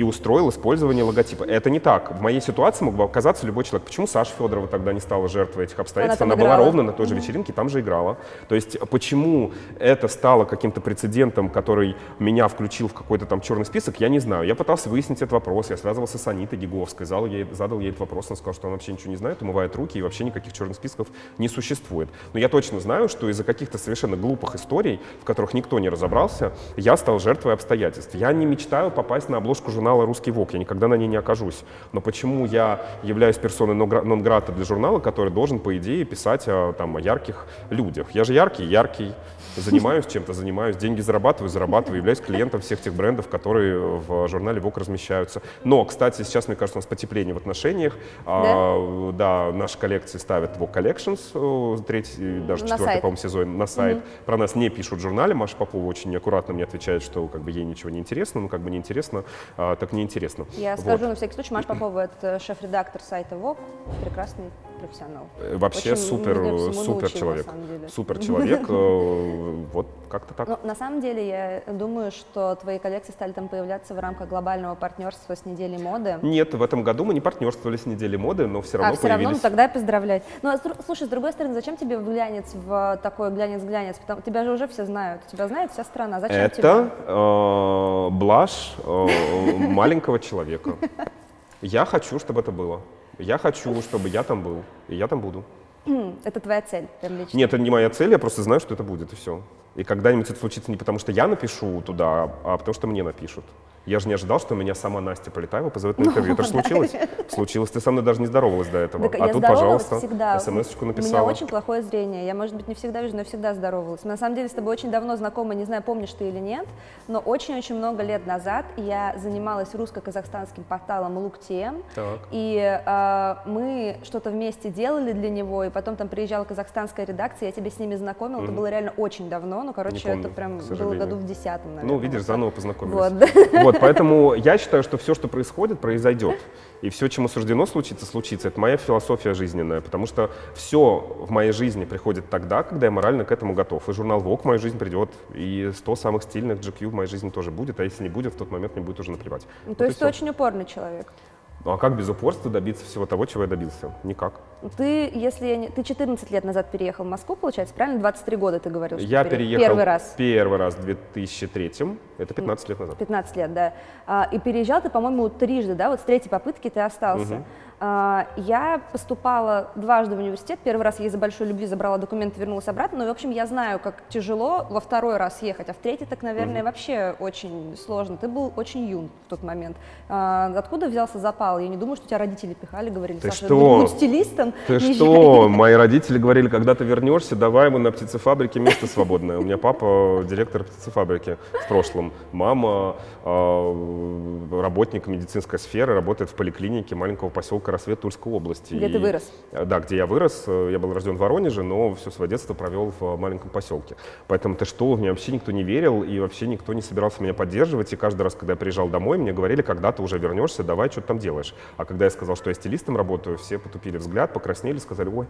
и устроил использование логотипа. Это не так. В моей ситуации мог бы оказаться любой человек. Почему Саша Федорова тогда не стала жертвой этих обстоятельств? Она Она, была ровно на той же вечеринке, там же играла. То есть почему это стало каким-то прецедентом, который меня включил в какой-то там черный список, я не знаю. Я пытался выяснить этот вопрос. Я связывался с Анитой Гиговской, задал ей, задал ей этот вопрос. Она сказала, что она вообще ничего не знает, умывает руки, и вообще никаких черных списков не существует. Но я точно знаю, что из-за каких-то совершенно глупых историй, в которых никто не разобрался, я стал жертвой обстоятельств. Я не мечтаю попасть на обложку журнала журнала «Русский ВОК», я никогда на ней не окажусь. Но почему я являюсь персоной нон-грата для журнала, который должен, по идее, писать о, там, о ярких людях? Я же яркий, яркий, занимаюсь чем-то, занимаюсь, деньги зарабатываю, зарабатываю, являюсь клиентом всех тех брендов, которые в журнале ВОК размещаются. Но, кстати, сейчас, мне кажется, у нас потепление в отношениях. Да, а, да наши коллекции ставят ВОК Collections, э, третий, даже четвертый, по-моему, сезон на сайт. Угу. Про нас не пишут в журнале. Маша Попова очень аккуратно мне отвечает, что как бы ей ничего не интересно, ну как бы не интересно, а, так не интересно. Я вот. скажу на всякий случай, Маша Попова это шеф-редактор сайта ВОК, прекрасный профессионал. Э, вообще Очень супер, супер человек. Супер человек. Э, вот как-то так. Но, на самом деле я думаю, что твои коллекции стали там появляться в рамках глобального партнерства с неделей моды. Нет, в этом году мы не партнерствовали с неделей моды, но все равно а, все появились. равно, ну тогда поздравлять. Ну, а, слушай, с другой стороны, зачем тебе глянец, в такой глянец-глянец? Потому тебя же уже все знают, тебя знает вся страна. Зачем Это тебе? Э, блажь э, маленького человека. Я хочу, чтобы это было. Я хочу, чтобы я там был, и я там буду. Это твоя цель, прям лично? Нет, это не моя цель, я просто знаю, что это будет, и все. И когда-нибудь это случится не потому, что я напишу туда, а потому, что мне напишут. Я же не ожидал, что меня сама Настя Полетаева позовет на интервью. Это же случилось. Случилось. Ты со мной даже не здоровалась до этого. а тут, пожалуйста, всегда. смс-очку написала. У меня очень плохое зрение. Я, может быть, не всегда вижу, но всегда здоровалась. Мы, на самом деле, с тобой очень давно знакомы. Не знаю, помнишь ты или нет, но очень-очень много лет назад я занималась русско-казахстанским порталом Лук.тм. И э, мы что-то вместе делали для него, и потом там приезжала казахстанская редакция, я тебя с ними знакомила. Mm-hmm. Это было реально очень давно. Ну, короче, помню, это прям было году в десятом, наверное. Ну, видишь, заново познакомились. Вот. Вот, поэтому я считаю, что все, что происходит, произойдет. И все, чему суждено случиться, случится. Это моя философия жизненная, потому что все в моей жизни приходит тогда, когда я морально к этому готов. И журнал Vogue в мою жизнь придет, и 100 самых стильных GQ в моей жизни тоже будет, а если не будет, в тот момент мне будет уже наплевать. Ну, вот то есть ты очень упорный человек. Ну а как без упорства добиться всего того, чего я добился? Никак. Ты, если я не... ты 14 лет назад переехал в Москву, получается, правильно? 23 года ты говорил. Я переехал первый раз. Первый раз в 2003 это 15 лет назад. 15 лет, да. А, и переезжал ты, по-моему, трижды, да? Вот с третьей попытки ты остался. Угу. А, я поступала дважды в университет. Первый раз я из-за большой любви забрала документы, вернулась обратно. Но, в общем, я знаю, как тяжело во второй раз ехать, а в третий так, наверное, mm вообще очень сложно. Ты был очень юн в тот момент. А, откуда взялся запал? Я не думаю, что тебя родители пихали, говорили, ты Саша, что? будь стилистом. Ты езжай. что? Мои родители говорили, когда ты вернешься, давай ему на птицефабрике место свободное. У меня папа директор птицефабрики в прошлом. Мама работник медицинской сферы, работает в поликлинике маленького поселка Рассвет Тульской области. Где и, ты вырос? Э, да, где я вырос. Э, я был рожден в Воронеже, но все свое детство провел в маленьком поселке. Поэтому ты что, мне вообще никто не верил, и вообще никто не собирался меня поддерживать. И каждый раз, когда я приезжал домой, мне говорили, когда ты уже вернешься, давай, что ты там делаешь. А когда я сказал, что я стилистом работаю, все потупили взгляд, покраснели, сказали, ой,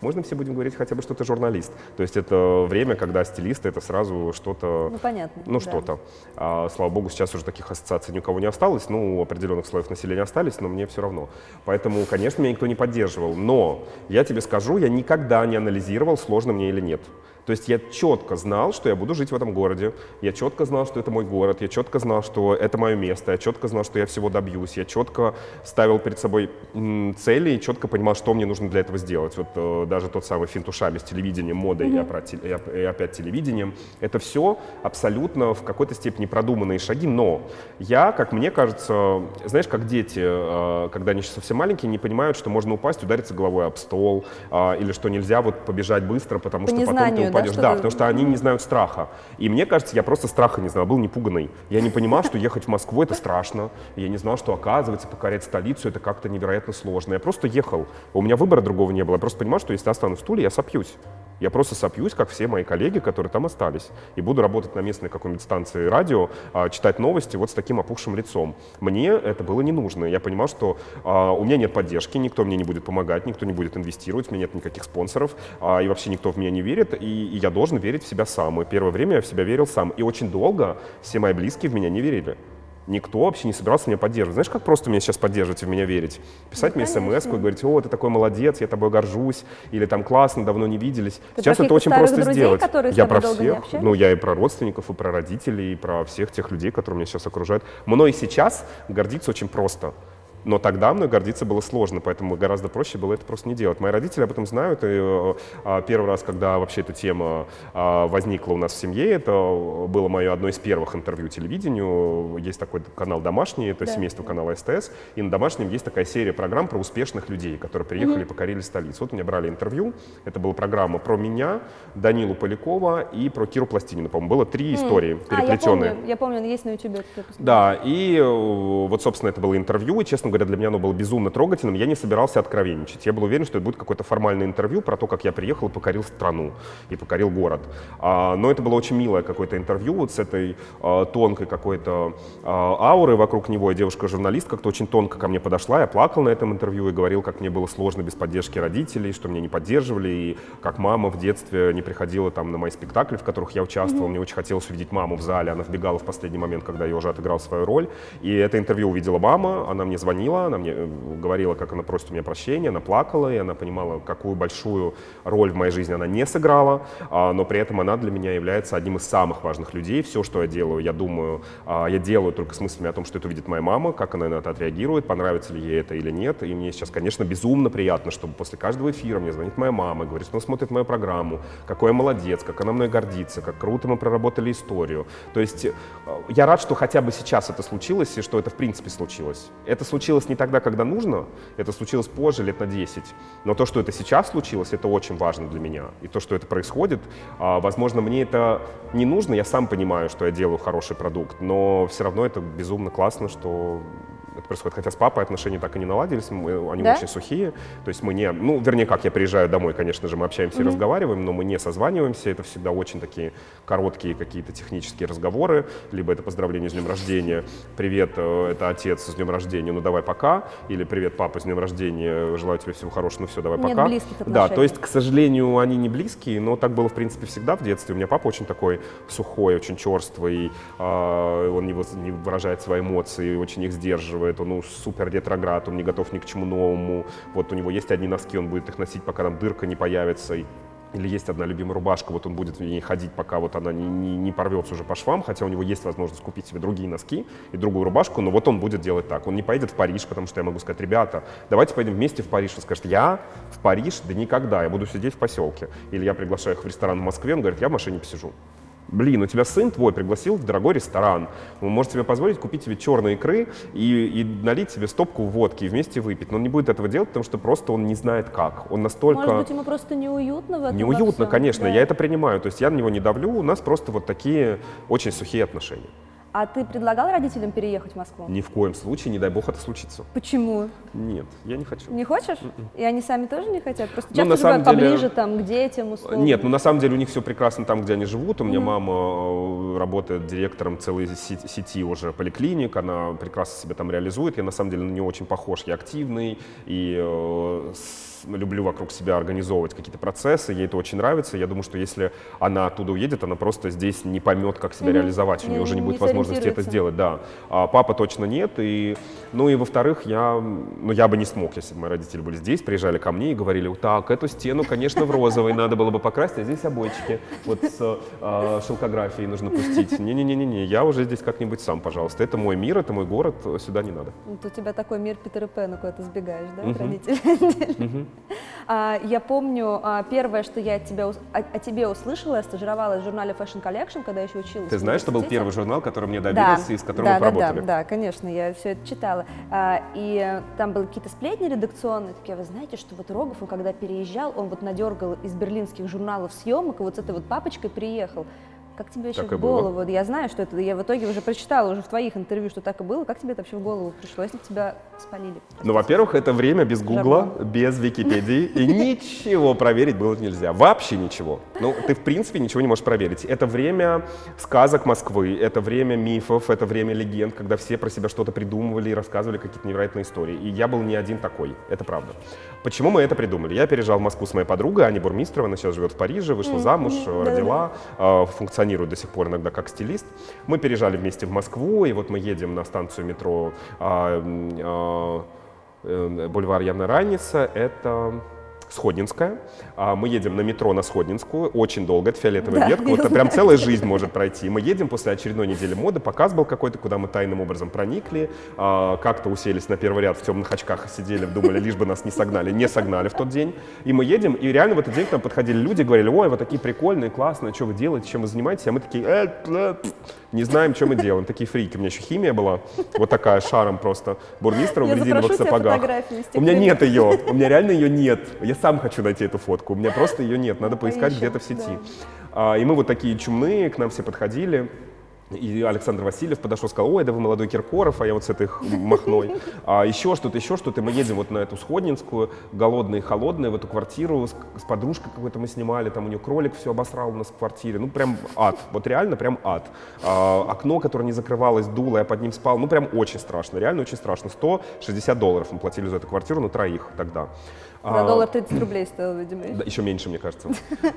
можно все будем говорить хотя бы, что ты журналист. То есть это время, когда стилист это сразу что-то... Ну, понятно. Ну, да. что-то. А, слава богу, сейчас уже таких ассоциаций ни у кого не осталось. Ну, определенных слоев населения остались, но мне все равно. Поэтому, конечно, меня никто не поддерживал. Но я тебе скажу, я никогда не анализировал, сложно мне или нет. То есть я четко знал, что я буду жить в этом городе, я четко знал, что это мой город, я четко знал, что это мое место, я четко знал, что я всего добьюсь, я четко ставил перед собой цели и четко понимал, что мне нужно для этого сделать. Вот э, даже тот самый финт ушами с телевидением, модой mm-hmm. и, опять телевидением, это все абсолютно в какой-то степени продуманные шаги, но я, как мне кажется, знаешь, как дети, э, когда они еще совсем маленькие, не понимают, что можно упасть, удариться головой об стол, э, или что нельзя вот побежать быстро, потому По что потом ты упадешь. Да, да потому что они не знают страха. И мне кажется, я просто страха не знал, был непуганный. Я не понимал, что ехать в Москву это страшно. Я не знал, что оказывается покорять столицу это как-то невероятно сложно. Я просто ехал. У меня выбора другого не было. Я просто понимал, что если останусь в стуле, я сопьюсь. Я просто сопьюсь, как все мои коллеги, которые там остались. И буду работать на местной какой-нибудь станции радио, а, читать новости вот с таким опухшим лицом. Мне это было не нужно. Я понимал, что а, у меня нет поддержки, никто мне не будет помогать, никто не будет инвестировать, у меня нет никаких спонсоров, а, и вообще никто в меня не верит, и, и я должен верить в себя сам. И первое время я в себя верил сам. И очень долго все мои близкие в меня не верили. Никто вообще не собирался меня поддерживать. Знаешь, как просто меня сейчас поддерживать и в меня верить? Писать ну, мне смс и говорить, о, ты такой молодец, я тобой горжусь, или там классно, давно не виделись. Ты сейчас это очень просто друзей, сделать. Я про всех, ну я и про родственников, и про родителей, и про всех тех людей, которые меня сейчас окружают. Мной сейчас гордиться очень просто. Но тогда мной гордиться было сложно, поэтому гораздо проще было это просто не делать. Мои родители об этом знают, и а, первый раз, когда вообще эта тема а, возникла у нас в семье, это было мое одно из первых интервью телевидению. Есть такой канал «Домашний», это Да. семейство канала СТС, и на «Домашнем» есть такая серия программ про успешных людей, которые приехали и покорили столицу. Вот у меня брали интервью, это была программа про меня, Данилу Полякова и про Киру Пластинину, по-моему. Было три истории А, я переплетенные. помню, я помню, есть на YouTube этот выпуск. Да, и э, вот, собственно, это было интервью, и, честно говоря, для меня оно было безумно трогательным. Я не собирался откровенничать. Я был уверен, что это будет какое-то формальное интервью про то, как я приехал и покорил страну, и покорил город. А, но это было очень милое какое-то интервью вот с этой а, тонкой какой-то а, аурой вокруг него. Девушка-журналист как-то очень тонко ко мне подошла. Я плакал на этом интервью и говорил, как мне было сложно без поддержки родителей, что меня не поддерживали, и как мама в детстве не приходила там на мои спектакли, в которых я участвовал. Мне очень хотелось увидеть маму в зале. Она вбегала в последний момент, когда я уже отыграл свою роль. И это интервью увидела мама, она мне звонила, она мне э, говорила, как она просит у меня прощения, она плакала, и она понимала, какую большую роль в моей жизни она не сыграла, а, но при этом она для меня является одним из самых важных людей. Все, что я делаю, я думаю, а, я делаю только с мыслями о том, что это увидит моя мама, как она на это отреагирует, понравится ли ей это или нет. И мне сейчас, конечно, безумно приятно, чтобы после каждого эфира мне звонит моя мама, и говорит, что она смотрит мою программу, какой я молодец, как она мной гордится, как круто мы проработали историю. То есть э, я рад, что хотя бы сейчас это случилось, и что это в принципе случилось. Это случилось не тогда, когда нужно, это случилось позже, лет на 10. Но то, что это сейчас случилось, это очень важно для меня. И то, что это происходит, а, возможно, мне это не нужно, я сам понимаю, что я делаю хороший продукт, но все равно это безумно классно, что это происходит. Хотя с папой отношения так и не наладились, мы- они Да? очень сухие. То есть мы не, ну, вернее, как я приезжаю домой, конечно же, мы общаемся и разговариваем, но мы не созваниваемся. Это всегда очень такие короткие какие-то технические разговоры. Либо это поздравление с днем рождения. Привет, э, это отец с днем рождения, ну давай пока. Или привет, папа, с днем рождения, желаю тебе всего хорошего, ну все, давай Нет пока. близких Да, отношений. то есть, к сожалению, они не близкие, но так было, в принципе, всегда в детстве. У меня папа очень такой сухой, очень черствый, а, он не, не выражает свои эмоции, очень их сдерживает, он ну, супер ретроград, он не готов ни к чему новому. Вот у него есть одни носки, он будет их носить, пока там дырка не появится. Или есть одна любимая рубашка, вот он будет в ней ходить, пока вот она не, не, не порвется уже по швам, хотя у него есть возможность купить себе другие носки и другую рубашку, но вот он будет делать так. Он не поедет в Париж, потому что я могу сказать, ребята, давайте поедем вместе в Париж. Он скажет, я в Париж? Да никогда, я буду сидеть в поселке. Или я приглашаю их в ресторан в Москве, он говорит, я в машине посижу. Блин, у тебя сын твой пригласил в дорогой ресторан. Он может себе позволить купить тебе черные икры и, и налить себе стопку водки и вместе выпить. Но он не будет этого делать, потому что просто он не знает как. Он настолько... Может быть, ему просто неуютно в этом Неуютно, всем? конечно, Да. я это принимаю. То есть я на него не давлю, у нас просто вот такие очень сухие отношения. А ты предлагал родителям переехать в Москву? Ни в коем случае, не дай бог, это случится. Почему? Нет, я не хочу. Не хочешь? И они сами тоже не хотят? Просто Ну, часто на же самом деле- поближе там, к детям, условно. Нет, ну на самом деле у них все прекрасно там, где они живут. У меня мама э, работает директором целой сети, уже поликлиник, она прекрасно себя там реализует. Я на самом деле на нее очень похож. Я активный и э, люблю вокруг себя организовывать какие-то процессы. Ей это очень нравится. Я думаю, что если она оттуда уедет, она просто здесь не поймет, как себя реализовать. У Не- нее уже не не будет возможности это сделать, да. А папа точно нет. И, ну и во-вторых, я, ну, я бы не смог, если бы мои родители были здесь, приезжали ко мне и говорили, так, эту стену, конечно, в розовый надо было бы покрасить, а здесь обоечки вот с а, шелкографией нужно пустить. Не-не-не-не, я уже здесь как-нибудь сам, пожалуйста. Это мой мир, это мой город, сюда не надо. Вот у тебя такой мир Питера Пэна, куда ты сбегаешь, да, от родителей? А, Я помню, а, первое, что я от тебя, ус- о, о тебе услышала, я стажировалась в журнале Fashion Collection, когда еще училась. Ты знаешь, что был первый журнал, который мне Да, доверился и с которым да, мы да, поработали? Да, да, конечно, я все это читала. А, И там были какие-то сплетни редакционные, такие, вы знаете, что вот Рогов, он когда переезжал, он вот надергал из берлинских журналов съемок, и вот с этой вот папочкой приехал. Как тебе вообще Так в было. голову? Я знаю, что это, я в итоге уже прочитала уже в твоих интервью, что так и было. Как тебе это вообще в голову пришло, если тебя спалили? Ну, во-первых, это время без Гугла, без Википедии, и ничего проверить было нельзя. Вообще ничего. Ну, ты, в принципе, ничего не можешь проверить. Это время сказок Москвы, это время мифов, это время легенд, когда все про себя что-то придумывали и рассказывали какие-то невероятные истории. И я был не один такой, это правда. Почему мы это придумали? Я переезжал в Москву с моей подругой Аней Бурмистровой, она сейчас живет в Париже, вышла замуж, родила, э, функционирует до сих пор иногда как стилист. Мы переезжали вместе в Москву, и вот мы едем на станцию метро а, а, э, бульвар Яна Раница. Это Сходнинская. А, Мы едем на метро на Сходнинскую, очень долго, это фиолетовая Да, ветка, вот прям целая жизнь может пройти. Мы едем после очередной недели моды, показ был какой-то, куда мы тайным образом проникли, а, как-то уселись на первый ряд в темных очках и сидели, думали, лишь бы нас не согнали. Не согнали в тот день. И мы едем, и реально в этот день к нам подходили люди, говорили, ой, вы такие прикольные, классные, что вы делаете, чем вы занимаетесь? А мы такие, «Э, э, не знаем, что мы делаем. Такие фрики. У меня еще химия была, вот такая, шаром просто. Бурмистр в резиновых сапогах. У меня нет ее, у меня реально ее нет. Я сам хочу найти эту фотку, у меня просто ее нет, надо поискать Поищем, где-то в сети. да. А, и мы вот такие чумные, к нам все подходили. И Александр Васильев подошел, сказал, ой, да вы молодой Киркоров, а я вот с этой махной. А еще что-то, еще что-то. И мы едем вот на эту Сходнинскую, голодные, холодные, в эту квартиру с, с подружкой какой-то мы снимали, там у нее кролик все обосрал у нас в квартире. Ну, прям ад, вот реально прям ад. А, окно, которое не закрывалось, дуло, я под ним спал. Ну, прям очень страшно, реально очень страшно. 160 долларов мы платили за эту квартиру на троих тогда. За А, доллар 30 рублей стоил, видимо. да, еще меньше, мне кажется.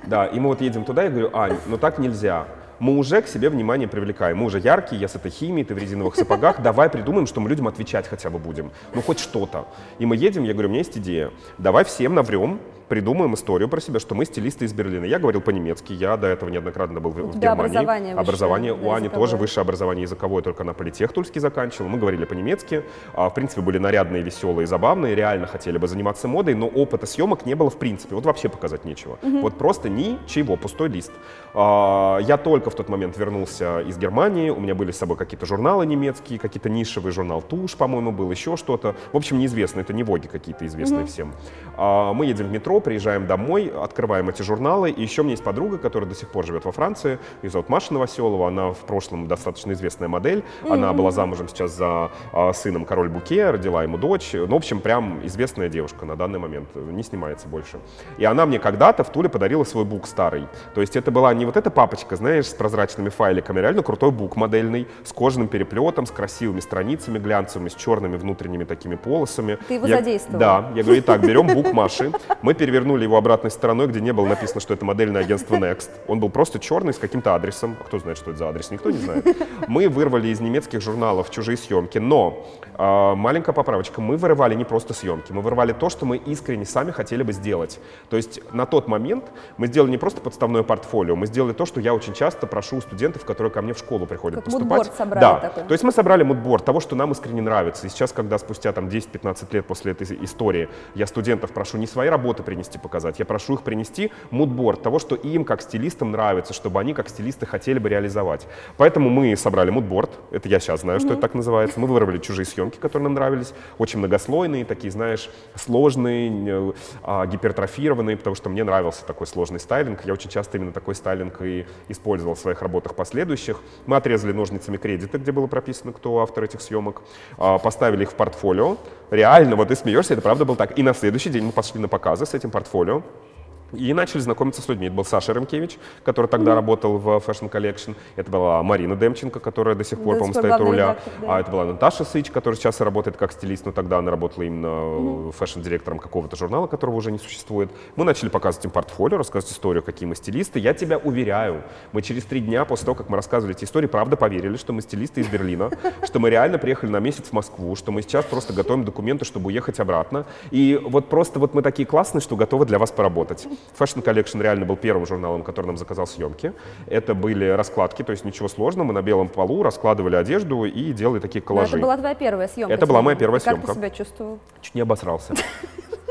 Да, и мы вот едем туда, я говорю, Ань, ну так нельзя. Мы уже к себе внимание привлекаем. Мы уже яркие, я с этой химией, ты в резиновых сапогах. Давай придумаем, что мы людям отвечать хотя бы будем. Ну, хоть что-то. И мы едем, я говорю, у меня есть идея. Давай всем наврем, придумаем историю про себя, что мы стилисты из Берлина. Я говорил по-немецки, я до этого неоднократно был в, в тебя Германии. образование высшее, Образование да, у Ани языковое. тоже высшее образование языковое, только она политех тульский заканчивала. Мы говорили по-немецки. А, в принципе, были нарядные, веселые, забавные, реально хотели бы заниматься модой, но опыта съемок не было в принципе. Вот вообще показать нечего. Вот просто ничего, пустой лист. А, я только в тот момент вернулся из Германии, у меня были с собой какие-то журналы немецкие, какие-то нишевый журнал Туш, по-моему, был, еще что-то. В общем, неизвестно, это не воги какие-то известные всем. А, мы едем в метро, приезжаем домой, открываем эти журналы, и еще у меня есть подруга, которая до сих пор живет во Франции, ее зовут Маша Новоселова, она в прошлом достаточно известная модель, она была замужем сейчас за а, сыном Король Буке, родила ему дочь, ну, в общем, прям известная девушка на данный момент, не снимается больше. И она мне когда-то в Туле подарила свой бук старый, то есть это была не вот эта папочка, знаешь, с прозрачными файликами, а реально крутой бук модельный, с кожаным переплетом, с красивыми страницами глянцевыми, с черными внутренними такими полосами. Ты его Я- задействовал. Да, я говорю, итак, берем бук Маши, мы перевернули его обратной стороной, где не было написано, что это модельное агентство Next. Он был просто черный с каким-то адресом. Кто знает, что это за адрес? Никто не знает. Мы вырвали из немецких журналов чужие съемки, но а, маленькая поправочка, мы вырывали не просто съемки, мы вырывали то, что мы искренне сами хотели бы сделать. То есть на тот момент мы сделали не просто подставное портфолио, мы сделали то, что я очень часто прошу у студентов, которые ко мне в школу приходят Как поступать. собрали да. такой. То есть мы собрали мудборд того, что нам искренне нравится. И сейчас, когда спустя там 10-15 лет после этой истории я студентов прошу не свои работы принести показать, я прошу их принести мудборд того, что им как стилистам нравится, чтобы они как стилисты хотели бы реализовать. Поэтому мы собрали мудборд, это я сейчас знаю, что это так называется. Мы вырвали чужие съемки, которые нам нравились, очень многослойные, такие, знаешь, сложные, а, гипертрофированные, потому что мне нравился такой сложный стайлинг. Я очень часто именно такой стайлинг и использовал в своих работах последующих. Мы отрезали ножницами кредиты, где было прописано, кто автор этих съемок, а, поставили их в портфолио. Реально, вот ты смеешься, это правда было так. И на следующий день мы пошли на показы с этим портфолио. И начали знакомиться с людьми. Это был Саша Ремкевич, который тогда работал в Fashion Collection. Это была Марина Демченко, которая до сих пор, до по-моему, стоит у руля. редактор, да. А это была Наташа Сыч, которая сейчас работает как стилист, но тогда она работала именно фэшн-директором какого-то журнала, которого уже не существует. Мы начали показывать им портфолио, рассказывать историю, какие мы стилисты. Я тебя уверяю, мы через три дня после того, как мы рассказывали эти истории, правда поверили, что мы стилисты из Берлина, что мы реально приехали на месяц в Москву, что мы сейчас просто готовим документы, чтобы уехать обратно. И вот просто вот мы такие классные, что готовы для вас поработать. Fashion Collection реально был первым журналом, который нам заказал съемки. Это были раскладки, то есть ничего сложного. Мы на белом полу раскладывали одежду и делали такие Но коллажи. это была твоя первая съемка. Это была моя первая И Как съемка. ты себя чувствовал? Чуть не обосрался.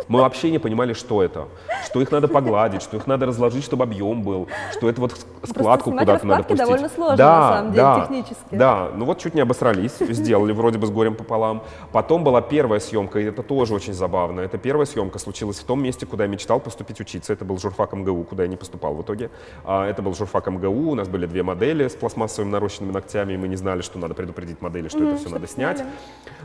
Мы вообще не понимали, что это, что их надо погладить, что их надо разложить, чтобы объем был, что это вот складку снимать куда-то надо пустить. довольно сложно, да, на самом деле, да, технически. Да, ну вот чуть не обосрались, сделали вроде бы с горем пополам. Потом была первая съемка, и это тоже очень забавно. Это первая съемка случилась в том месте, куда я мечтал поступить учиться. Это был журфак МГУ, куда я не поступал в итоге. А, Это был журфак МГУ, у нас были две модели с пластмассовыми нарощенными ногтями, и мы не знали, что надо предупредить модели, что это все надо снять.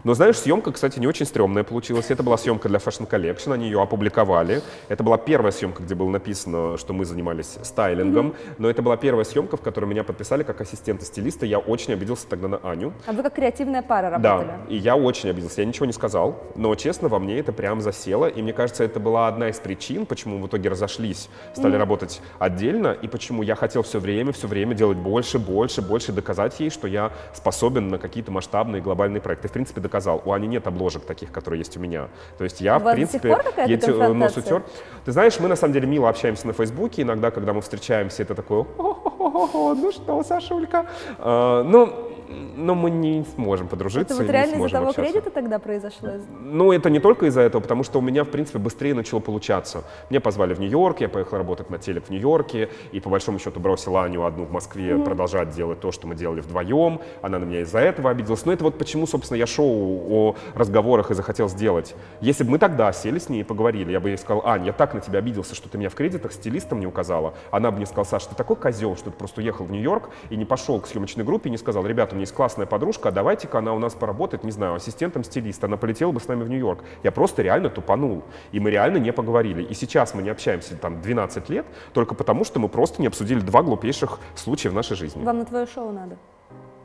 Но знаешь, съемка, кстати, не очень стрёмная получилась. Это была съемка для Fashion Collection, они ее опубликовали. Это была первая съемка, где было написано, что мы занимались стайлингом. Но это была первая съемка, в которой меня подписали как ассистента стилиста. Я очень обиделся тогда на Аню. А вы как креативная пара работали? Да, и я очень обиделся, я ничего не сказал, но честно, во мне это прям засело, и мне кажется, это была одна из причин, почему мы в итоге разошлись, стали работать отдельно, и почему я хотел все время, все время делать больше, больше, больше, доказать ей, что я способен на какие-то масштабные глобальные проекты. В принципе, доказал. У Ани нет обложек таких, которые есть у меня. То есть я, У в принципе... какая-то Я те- э, нос утер. Ты знаешь, мы на самом деле мило общаемся на Фейсбуке. Иногда, когда мы встречаемся, это такое, «О-хо-хо-хо, ну что, Сашулька? А, Ну, но мы не сможем подружиться. Это вот реально из-за того общаться. кредита тогда произошло? Ну, это не только из-за этого, потому что у меня, в принципе, быстрее начало получаться. Меня позвали в Нью-Йорк, я поехал работать на телек в Нью-Йорке, и по большому счету бросил Аню одну в Москве продолжать делать то, что мы делали вдвоем. Она на меня из-за этого обиделась. Но это вот почему, собственно, я шоу о разговорах и захотел сделать. Если бы мы тогда сели с ней и поговорили, я бы ей сказал, Ань, я так на тебя обиделся, что ты меня в кредитах стилистом не указала. Она бы мне сказала, Саш, ты такой козел, что ты просто уехал в Нью-Йорк и не пошел к съемочной группе и не сказал, ребята, у меня есть классная подружка, а давайте-ка она у нас поработает, не знаю, ассистентом стилиста. Она полетела бы с нами в Нью-Йорк. Я просто реально тупанул. И мы реально не поговорили. И сейчас мы не общаемся там 12 лет, только потому, что мы просто не обсудили два глупейших случая в нашей жизни. Вам на твое шоу надо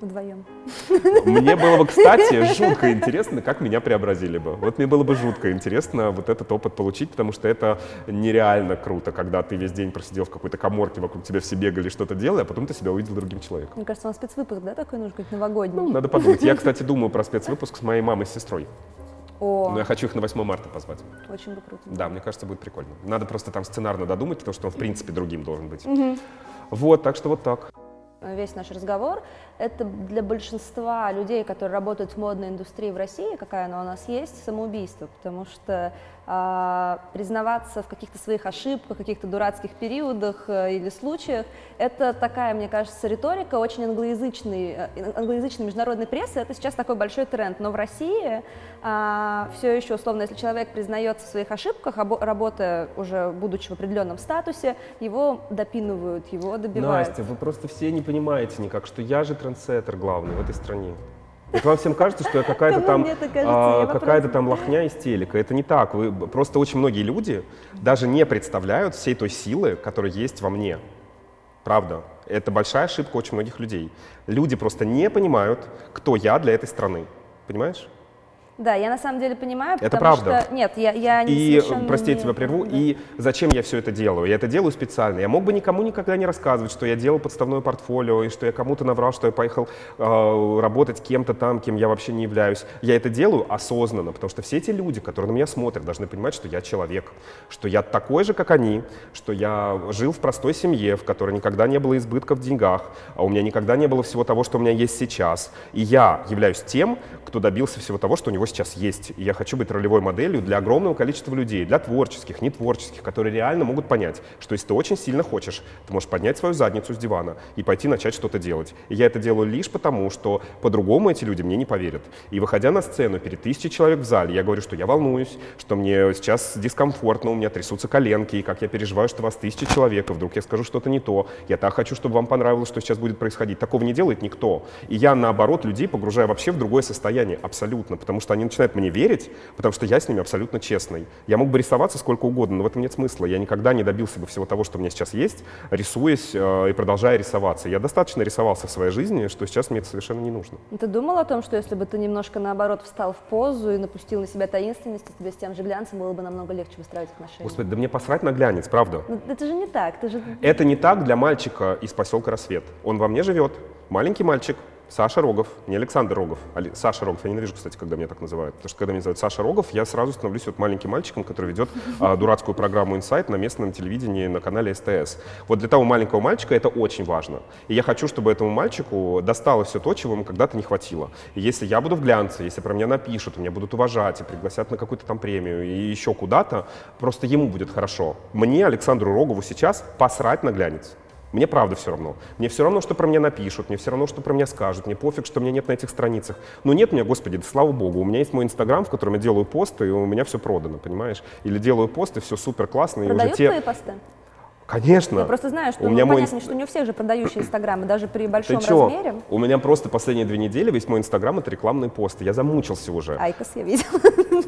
вдвоем. Мне было бы, кстати, жутко интересно, как меня преобразили бы. Вот мне было бы жутко интересно вот этот опыт получить, потому что это нереально круто, когда ты весь день просидел в какой-то коморке, вокруг тебя все бегали, что-то делали, а потом ты себя увидел другим человеком. Мне кажется, вам спецвыпуск, да, такой нужен, какой-то новогодний? Ну, надо подумать. Я, кстати, думаю про спецвыпуск с моей мамой и сестрой. О, Но я хочу их на 8 марта позвать. очень бы круто. Да, мне кажется, будет прикольно. Надо просто там сценарно додумать, потому что он, в принципе, другим должен быть. Вот, так что вот так. Весь наш разговор – это для большинства людей, которые работают в модной индустрии в России, какая она у нас есть, самоубийство, потому что признаваться в каких-то своих ошибках, каких-то дурацких периодах э, или случаях – это такая, мне кажется, риторика очень англоязычной, э, англоязычной международной прессы. Это сейчас такой большой тренд. Но в России все еще, условно, если человек признается в своих ошибках, работая уже будучи в определенном статусе, его допинывают, его добивают. Настя, вы просто все не понимаете никак, что я же трендсеттер главный в этой стране. Это вам всем кажется, что я какая-то там, а, какая-то там лохня из телека. Это не так. Вы, просто очень многие люди даже не представляют всей той силы, которая есть во мне. Правда. Это большая ошибка очень многих людей. Люди просто не понимают, кто я для этой страны. Понимаешь? Да, я на самом деле понимаю, Это потому правда. что... Нет, я, я не И, совершенно прости, я не- тебя прерву, Да. и зачем я все это делаю? Я это делаю специально. Я мог бы никому никогда не рассказывать, что я делал подставное портфолио, и что я кому-то наврал, что я поехал э, работать кем-то там, кем я вообще не являюсь. Я это делаю осознанно, потому что все эти люди, которые на меня смотрят, должны понимать, что я человек, что я такой же, как они, что я жил в простой семье, в которой никогда не было избытка в деньгах, а у меня никогда не было всего того, что у меня есть сейчас. И я являюсь тем, кто добился всего того, что у него сейчас есть. И я хочу быть ролевой моделью для огромного количества людей, для творческих, нетворческих, которые реально могут понять, что если ты очень сильно хочешь, ты можешь поднять свою задницу с дивана и пойти начать что-то делать. И я это делаю лишь потому, что по-другому эти люди мне не поверят. И выходя на сцену перед тысячей человек в зале, я говорю, что я волнуюсь, что мне сейчас дискомфортно, у меня трясутся коленки, и как я переживаю, что вас тысяча человек, и вдруг я скажу что-то не то. Я так хочу, чтобы вам понравилось, что сейчас будет происходить. Такого не делает никто. И я, наоборот, людей погружаю вообще в другое состояние, абсолютно, потому что они начинают мне верить, потому что я с ними абсолютно честный. Я мог бы рисоваться сколько угодно, но в этом нет смысла. Я никогда не добился бы всего того, что у меня сейчас есть, рисуясь э, и продолжая рисоваться. Я достаточно рисовался в своей жизни, что сейчас мне это совершенно не нужно. Ты думал о том, что если бы ты немножко наоборот встал в позу и напустил на себя таинственность, то тебе с тем же глянцем было бы намного легче выстраивать отношения? Господи, да мне посрать на глянец, правда. Ну, это же не так, ты же... Это не так для мальчика из поселка Рассвет. Он во мне живет. Маленький мальчик, Саша Рогов, не Александр Рогов, а Саша Рогов. Я ненавижу, кстати, когда меня так называют. Потому что когда меня называют Саша Рогов, я сразу становлюсь вот маленьким мальчиком, который ведет а, дурацкую программу «Инсайт» на местном телевидении на канале СТС. Вот для того маленького мальчика это очень важно. И я хочу, чтобы этому мальчику досталось все то, чего ему когда-то не хватило. И если я буду в глянце, если про меня напишут, меня будут уважать и пригласят на какую-то там премию и еще куда-то, просто ему будет хорошо. Мне, Александру Рогову, сейчас посрать на глянец. Мне правда все равно. Мне все равно, что про меня напишут, мне все равно, что про меня скажут, мне пофиг, что меня нет на этих страницах. Но нет меня, господи, да слава богу, у меня есть мой инстаграм, в котором я делаю посты, и у меня все продано, понимаешь? Или делаю посты, все супер классно, и уже Продают те... твои посты? Конечно. Я просто знаю, что у ну, меня мой понятно, что не у всех же продающие инстаграмы, даже при Ты большом чё? размере. У меня просто последние две недели весь мой инстаграм это рекламные посты. Я замучился уже. Айкос я видела.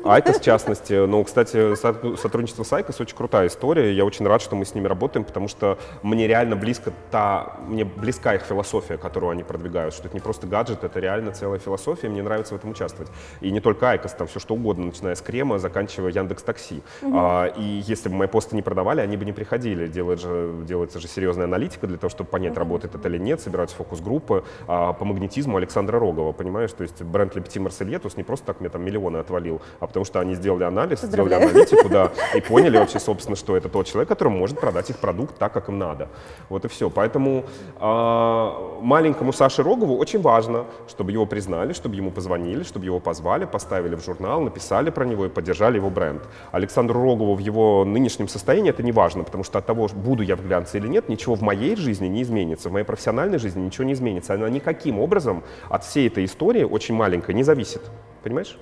Айкос, в частности. Ну, кстати, со- сотрудничество с Айкос очень крутая история. Я очень рад, что мы с ними работаем, потому что мне реально близко та, мне близка их философия, которую они продвигают, что это не просто гаджет, это реально целая философия, мне нравится в этом участвовать. И не только Айкос, там все что угодно, начиная с крема, заканчивая Яндекс Такси. А, и если бы мои посты не продавали, они бы не приходили. Дело делает же, делается же серьезная аналитика для того, чтобы понять, работает это или нет, собираются фокус-группы а, по магнетизму Александра Рогова, понимаешь? То есть бренд Le Petit Marseillais не просто так мне там миллионы отвалил, а потому что они сделали анализ, сделали аналитику, да, и поняли вообще, собственно, что это тот человек, который может продать их продукт так, как им надо. Вот и все. Поэтому а, маленькому Саше Рогову очень важно, чтобы его признали, чтобы ему позвонили, чтобы его позвали, поставили в журнал, написали про него и поддержали его бренд. Александру Рогову в его нынешнем состоянии это не важно, потому что от того, буду я в глянце или нет, ничего в моей жизни не изменится, в моей профессиональной жизни ничего не изменится. Она никаким образом от всей этой истории, очень маленькой, не зависит. Понимаешь?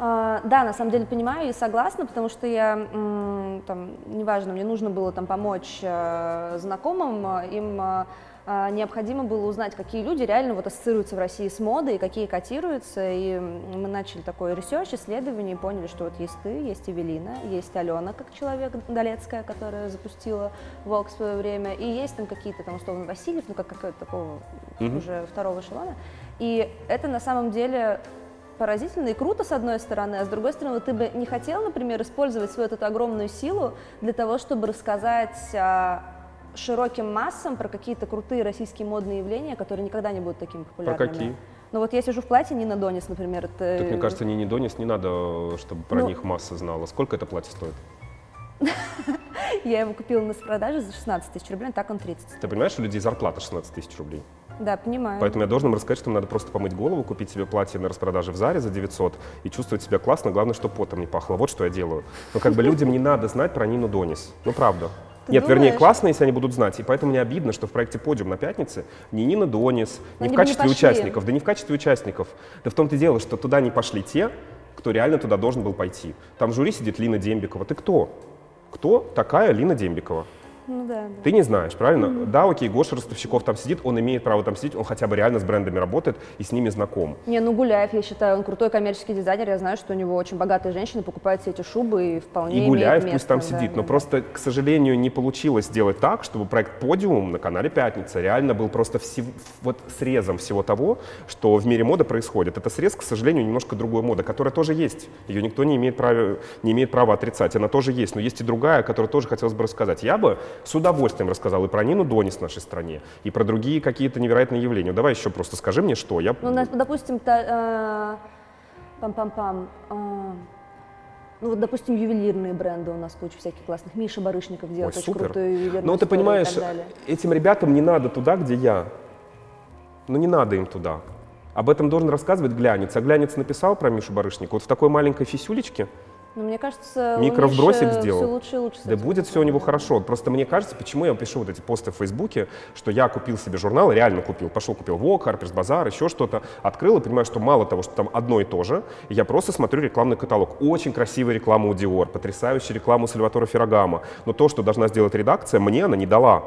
А, да, на самом деле понимаю и согласна, потому что я, там, неважно, мне нужно было там помочь э, знакомым, им э, необходимо было узнать, какие люди реально вот ассоциируются в России с модой, и какие котируются, и мы начали такой ресерч, исследование, и поняли, что вот есть ты, есть Эвелина, есть Алена, как человек Долецкая, которая запустила Vogue в свое время, и есть там какие-то там условно Васильев, ну как какого-то такого mm-hmm. уже второго эшелона, и это на самом деле поразительно и круто, с одной стороны, а с другой стороны, ты бы не хотел, например, использовать свою эту огромную силу для того, чтобы рассказать широким массам про какие-то крутые российские модные явления, которые никогда не будут такими популярными. Про какие? Ну вот я сижу в платье Нина Донис, например. Это... Так мне кажется, Нине Донис не надо, чтобы про ну... них масса знала. Сколько это платье стоит? Я его купила на продаже за 16 тысяч рублей, так он 30. Ты понимаешь, у людей зарплата 16 тысяч рублей? Да, понимаю. Поэтому я должен им рассказать, что надо просто помыть голову, купить себе платье на распродаже в Заре за 900 и чувствовать себя классно, главное, чтобы потом не пахло. Вот что я делаю. Но как бы людям не надо знать про Нину Донис. Ну, правда. Ты Нет, думаешь? вернее, классно, если они будут знать. И поэтому мне обидно, что в проекте «Подиум» на пятнице ни Нина Донис, ни в качестве не участников, да не в качестве участников. Да в том-то и дело, что туда не пошли те, кто реально туда должен был пойти. Там в жюри сидит Лина Дембикова. Ты кто? Кто такая Лина Дембикова? Ну да. да. Ты не знаешь, правильно? Mm-hmm. Да, окей, Гоша Ростовщиков там сидит, он имеет право там сидеть, он хотя бы реально с брендами работает и с ними знаком. Не, ну Гуляев, я считаю, он крутой коммерческий дизайнер, я знаю, что у него очень богатые женщины покупают все эти шубы и вполне И Гуляев место, пусть там да, сидит, да, но да. просто, к сожалению, не получилось сделать так, чтобы проект «Подиум» на канале «Пятница» реально был просто всев... вот срезом всего того, что в мире моды происходит. Это срез, к сожалению, немножко другой моды, которая тоже есть. Ее никто не имеет права, не имеет права отрицать. Она тоже есть, но есть и другая, которую тоже хотелось бы рассказать. Я бы с удовольствием рассказал и про Нину Донис в нашей стране, и про другие какие-то невероятные явления. Давай еще просто скажи мне, что я... Ну, допустим, та, э, пам-пам-пам, э, ну вот, допустим, ювелирные бренды у нас куча всяких классных. Миша Барышников делает Ой, очень супер. крутую ювелирную Ну ты понимаешь, этим ребятам не надо туда, где я. Ну не надо им туда. Об этом должен рассказывать глянец. А глянец написал про Мишу Барышникова вот в такой маленькой фисюлечке, но мне кажется, микровбросик сделал. Все лучше и лучше. Да будет все у него хорошо. Просто мне кажется, почему я пишу вот эти посты в Фейсбуке, что я купил себе журнал, реально купил. Пошел, купил Vogue, Harper's Bazaar, еще что-то. Открыл и понимаю, что мало того, что там одно и то же, я просто смотрю рекламный каталог. Очень красивая реклама у Dior, потрясающая реклама у Сальватора Феррагамо. Но то, что должна сделать редакция, мне она не дала.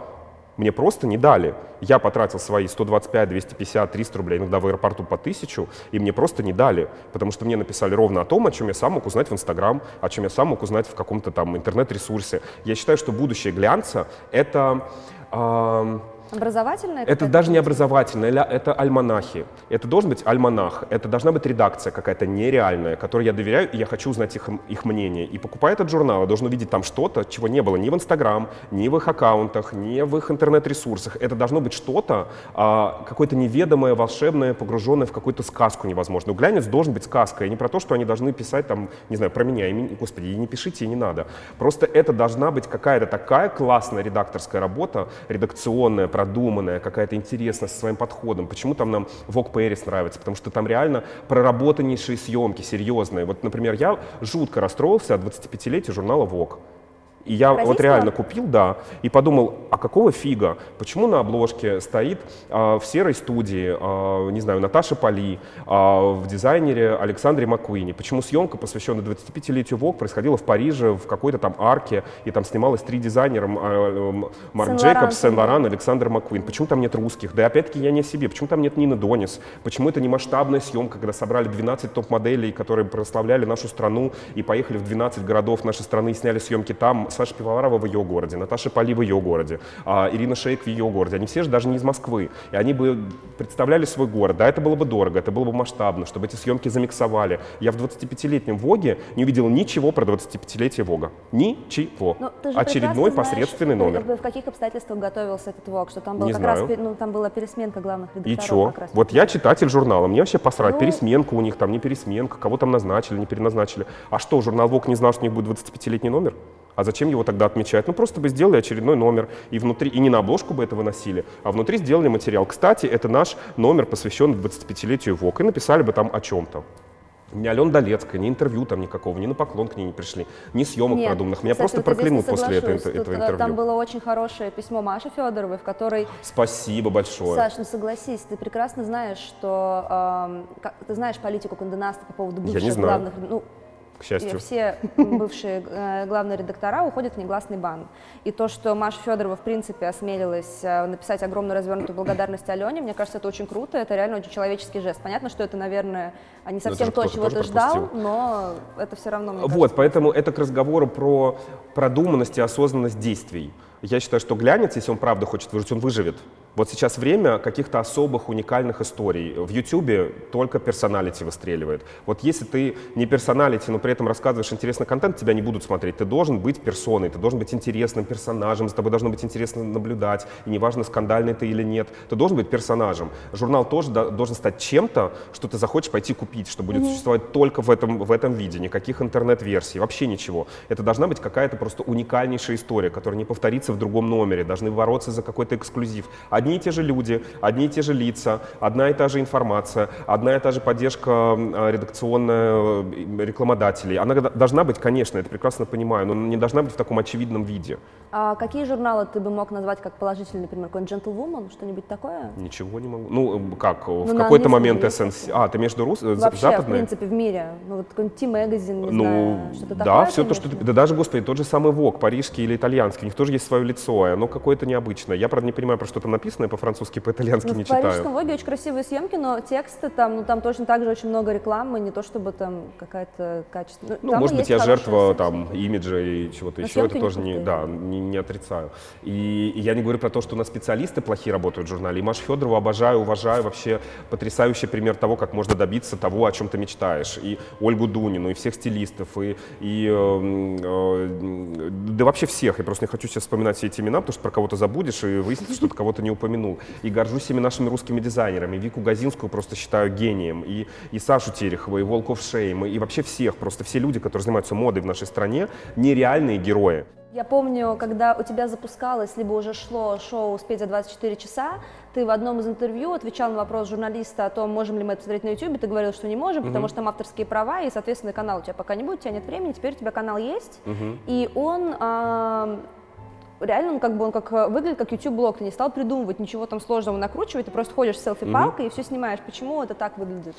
Мне просто не дали. Я потратил свои 125, 250, 300 рублей, иногда в аэропорту по 1000, и мне просто не дали, потому что мне написали ровно о том, о чем я сам мог узнать в Инстаграм, о чем я сам мог узнать в каком-то там интернет-ресурсе. Я считаю, что будущее глянца — это... Э, Образовательное? Это даже не образовательное, это альманахи. Это должен быть альманах, это должна быть редакция какая-то нереальная, которой я доверяю, и я хочу узнать их, их мнение. И покупая этот журнал, я должен увидеть там что-то, чего не было ни в Инстаграм, ни в их аккаунтах, ни в их интернет-ресурсах. Это должно быть что-то, а, какое-то неведомое, волшебное, погруженное в какую-то сказку невозможную. Глянец должен быть сказкой, и не про то, что они должны писать там, не знаю, про меня. И, господи, и не пишите, и не надо. Просто это должна быть какая-то такая классная редакторская работа, редакционная, продуманная, какая-то интересная со своим подходом. Почему там нам Vogue Paris нравится? Потому что там реально проработаннейшие съемки, серьезные. Вот, например, я жутко расстроился от 25-летия журнала Vogue. И я вот реально купил, да, и подумал, а какого фига? Почему на обложке стоит а, в серой студии, а, не знаю, Наташа Поли, а, в дизайнере Александре Маккуине? Почему съемка, посвященная 25-летию ВОК, происходила в Париже, в какой-то там арке, и там снималось три дизайнера, а, Марк Джейкобс, Сен-Лоран, Александр Маккуин? Почему там нет русских? Да опять-таки я не о себе. Почему там нет Нины Донис? Почему это не масштабная съемка, когда собрали 12 топ-моделей, которые прославляли нашу страну, и поехали в 12 городов нашей страны и сняли съемки там, с Саша Пивоварова в ее городе, Наташа Поли в ее городе, а, Ирина Шейк в ее городе. Они все же даже не из Москвы. И они бы представляли свой город. Да, это было бы дорого, это было бы масштабно, чтобы эти съемки замиксовали. Я в 25-летнем Воге не увидел ничего про 25-летие Вога. Ничего. Же Очередной прекрасно знаешь, посредственный как бы, номер. В каких обстоятельствах готовился этот ВОК, что там было Не как знаю. раз, ну, там была пересменка главных И редакторов. как раз. Вот я читатель журнала, мне вообще посрать, Ну- пересменка у них там, не пересменка, кого там назначили, не переназначили. А что, журнал ВОК не знал, что у них будет 25-летний номер? А зачем его тогда отмечать? Ну просто бы сделали очередной номер и внутри, и не на обложку бы это выносили, а внутри сделали материал. Кстати, это наш номер, посвященный 25-летию ВОК, и написали бы там о чем-то. Ни Алена Долецкая, ни интервью там никакого, ни на поклон к ней не пришли, ни съемок Нет, продуманных. Меня кстати, просто вот проклянут после этого, этого э, интервью. Там было очень хорошее письмо Маши Федоровой, в которой Спасибо большое. Саш, ну согласись, ты прекрасно знаешь, что как- ты знаешь политику Канденаста по поводу Я бывших не знаю. главных, ну К счастью. и все бывшие э, главные редактора уходят в негласный бан. И то, что Маша Федорова, в принципе, осмелилась э, написать огромную развернутую благодарность Алене, мне кажется, это очень круто, это реально очень человеческий жест. Понятно, что это, наверное, не это совсем то, чего ты ждал, но это все равно, Вот, кажется, поэтому это к разговору про продуманность и осознанность действий. Я считаю, что глянец, если он правда хочет выжить, он выживет. Вот сейчас время каких-то особых уникальных историй. В Ютубе только персоналити выстреливает. Вот если ты не персоналити, но при этом рассказываешь интересный контент, тебя не будут смотреть. Ты должен быть персоной, ты должен быть интересным персонажем, за тобой должно быть интересно наблюдать. И неважно, скандальный ты или нет, ты должен быть персонажем. Журнал тоже до- должен стать чем-то, что ты захочешь пойти купить, что будет существовать только в этом, в этом виде, никаких интернет-версий, вообще ничего. Это должна быть какая-то просто уникальнейшая история, которая не повторится в другом номере, должны бороться за какой-то эксклюзив. Одни и те же люди, одни и те же лица, одна и та же информация, одна и та же поддержка а, редакционная э, рекламодателей. Она должна быть, конечно, это прекрасно понимаю, но не должна быть в таком очевидном виде. А какие журналы ты бы мог назвать как положительный, например, какой-нибудь Gentlewoman, что-нибудь такое? Ничего не могу. Ну, э, как, в Ну, на какой-то момент СНС... А, ты между рус... э, Вообще, в западной? принципе, в мире. Ну, вот какой-нибудь T-Magazine, не Ну, знаю, что-то да, такое. все то, ты что в? Да даже, господи, тот же самый ВОК, парижский или итальянский, у них тоже есть свое лицо, и оно какое-то необычное. Я, правда, не понимаю, про что там написано, я по-французски, по-итальянски Ну, не в парижском читаю. Воге очень красивые съемки, но тексты там, ну, там точно так же очень много рекламы, не то чтобы там какая-то качественная. Ну, может быть, я жертва там имиджа и чего-то еще, это тоже не, да, не, не отрицаю. И, и я не говорю про то, что у нас специалисты плохие работают в журнале. И Машу Федорову обожаю, уважаю, вообще потрясающий пример того, как можно добиться того, о чем ты мечтаешь. И Ольгу Дунину, и всех стилистов, и, и э, э, да вообще всех. Я просто не хочу сейчас вспоминать все эти имена, потому что про кого-то забудешь и выяснится, что ты кого-то не упомянул. И горжусь всеми нашими русскими дизайнерами. Вику Газинскую просто считаю гением. И, и Сашу Терехова, и Волков Шейм, и вообще всех. Просто все люди, которые занимаются модой в нашей стране, нереальные герои. Я помню, когда у тебя запускалось, либо уже шло шоу «Успеть за 24 часа», ты в одном из интервью отвечал на вопрос журналиста о том, можем ли мы это посмотреть на YouTube, ты говорил, что не можем, потому что там авторские права, и, соответственно, канал у тебя пока не будет, у тебя нет времени, теперь у тебя канал есть, и он а, реально, он как бы он как э, выглядит как YouTube-блог, ты не стал придумывать ничего там сложного накручивать, ты просто ходишь с селфи-палкой и все снимаешь. Почему это так выглядит?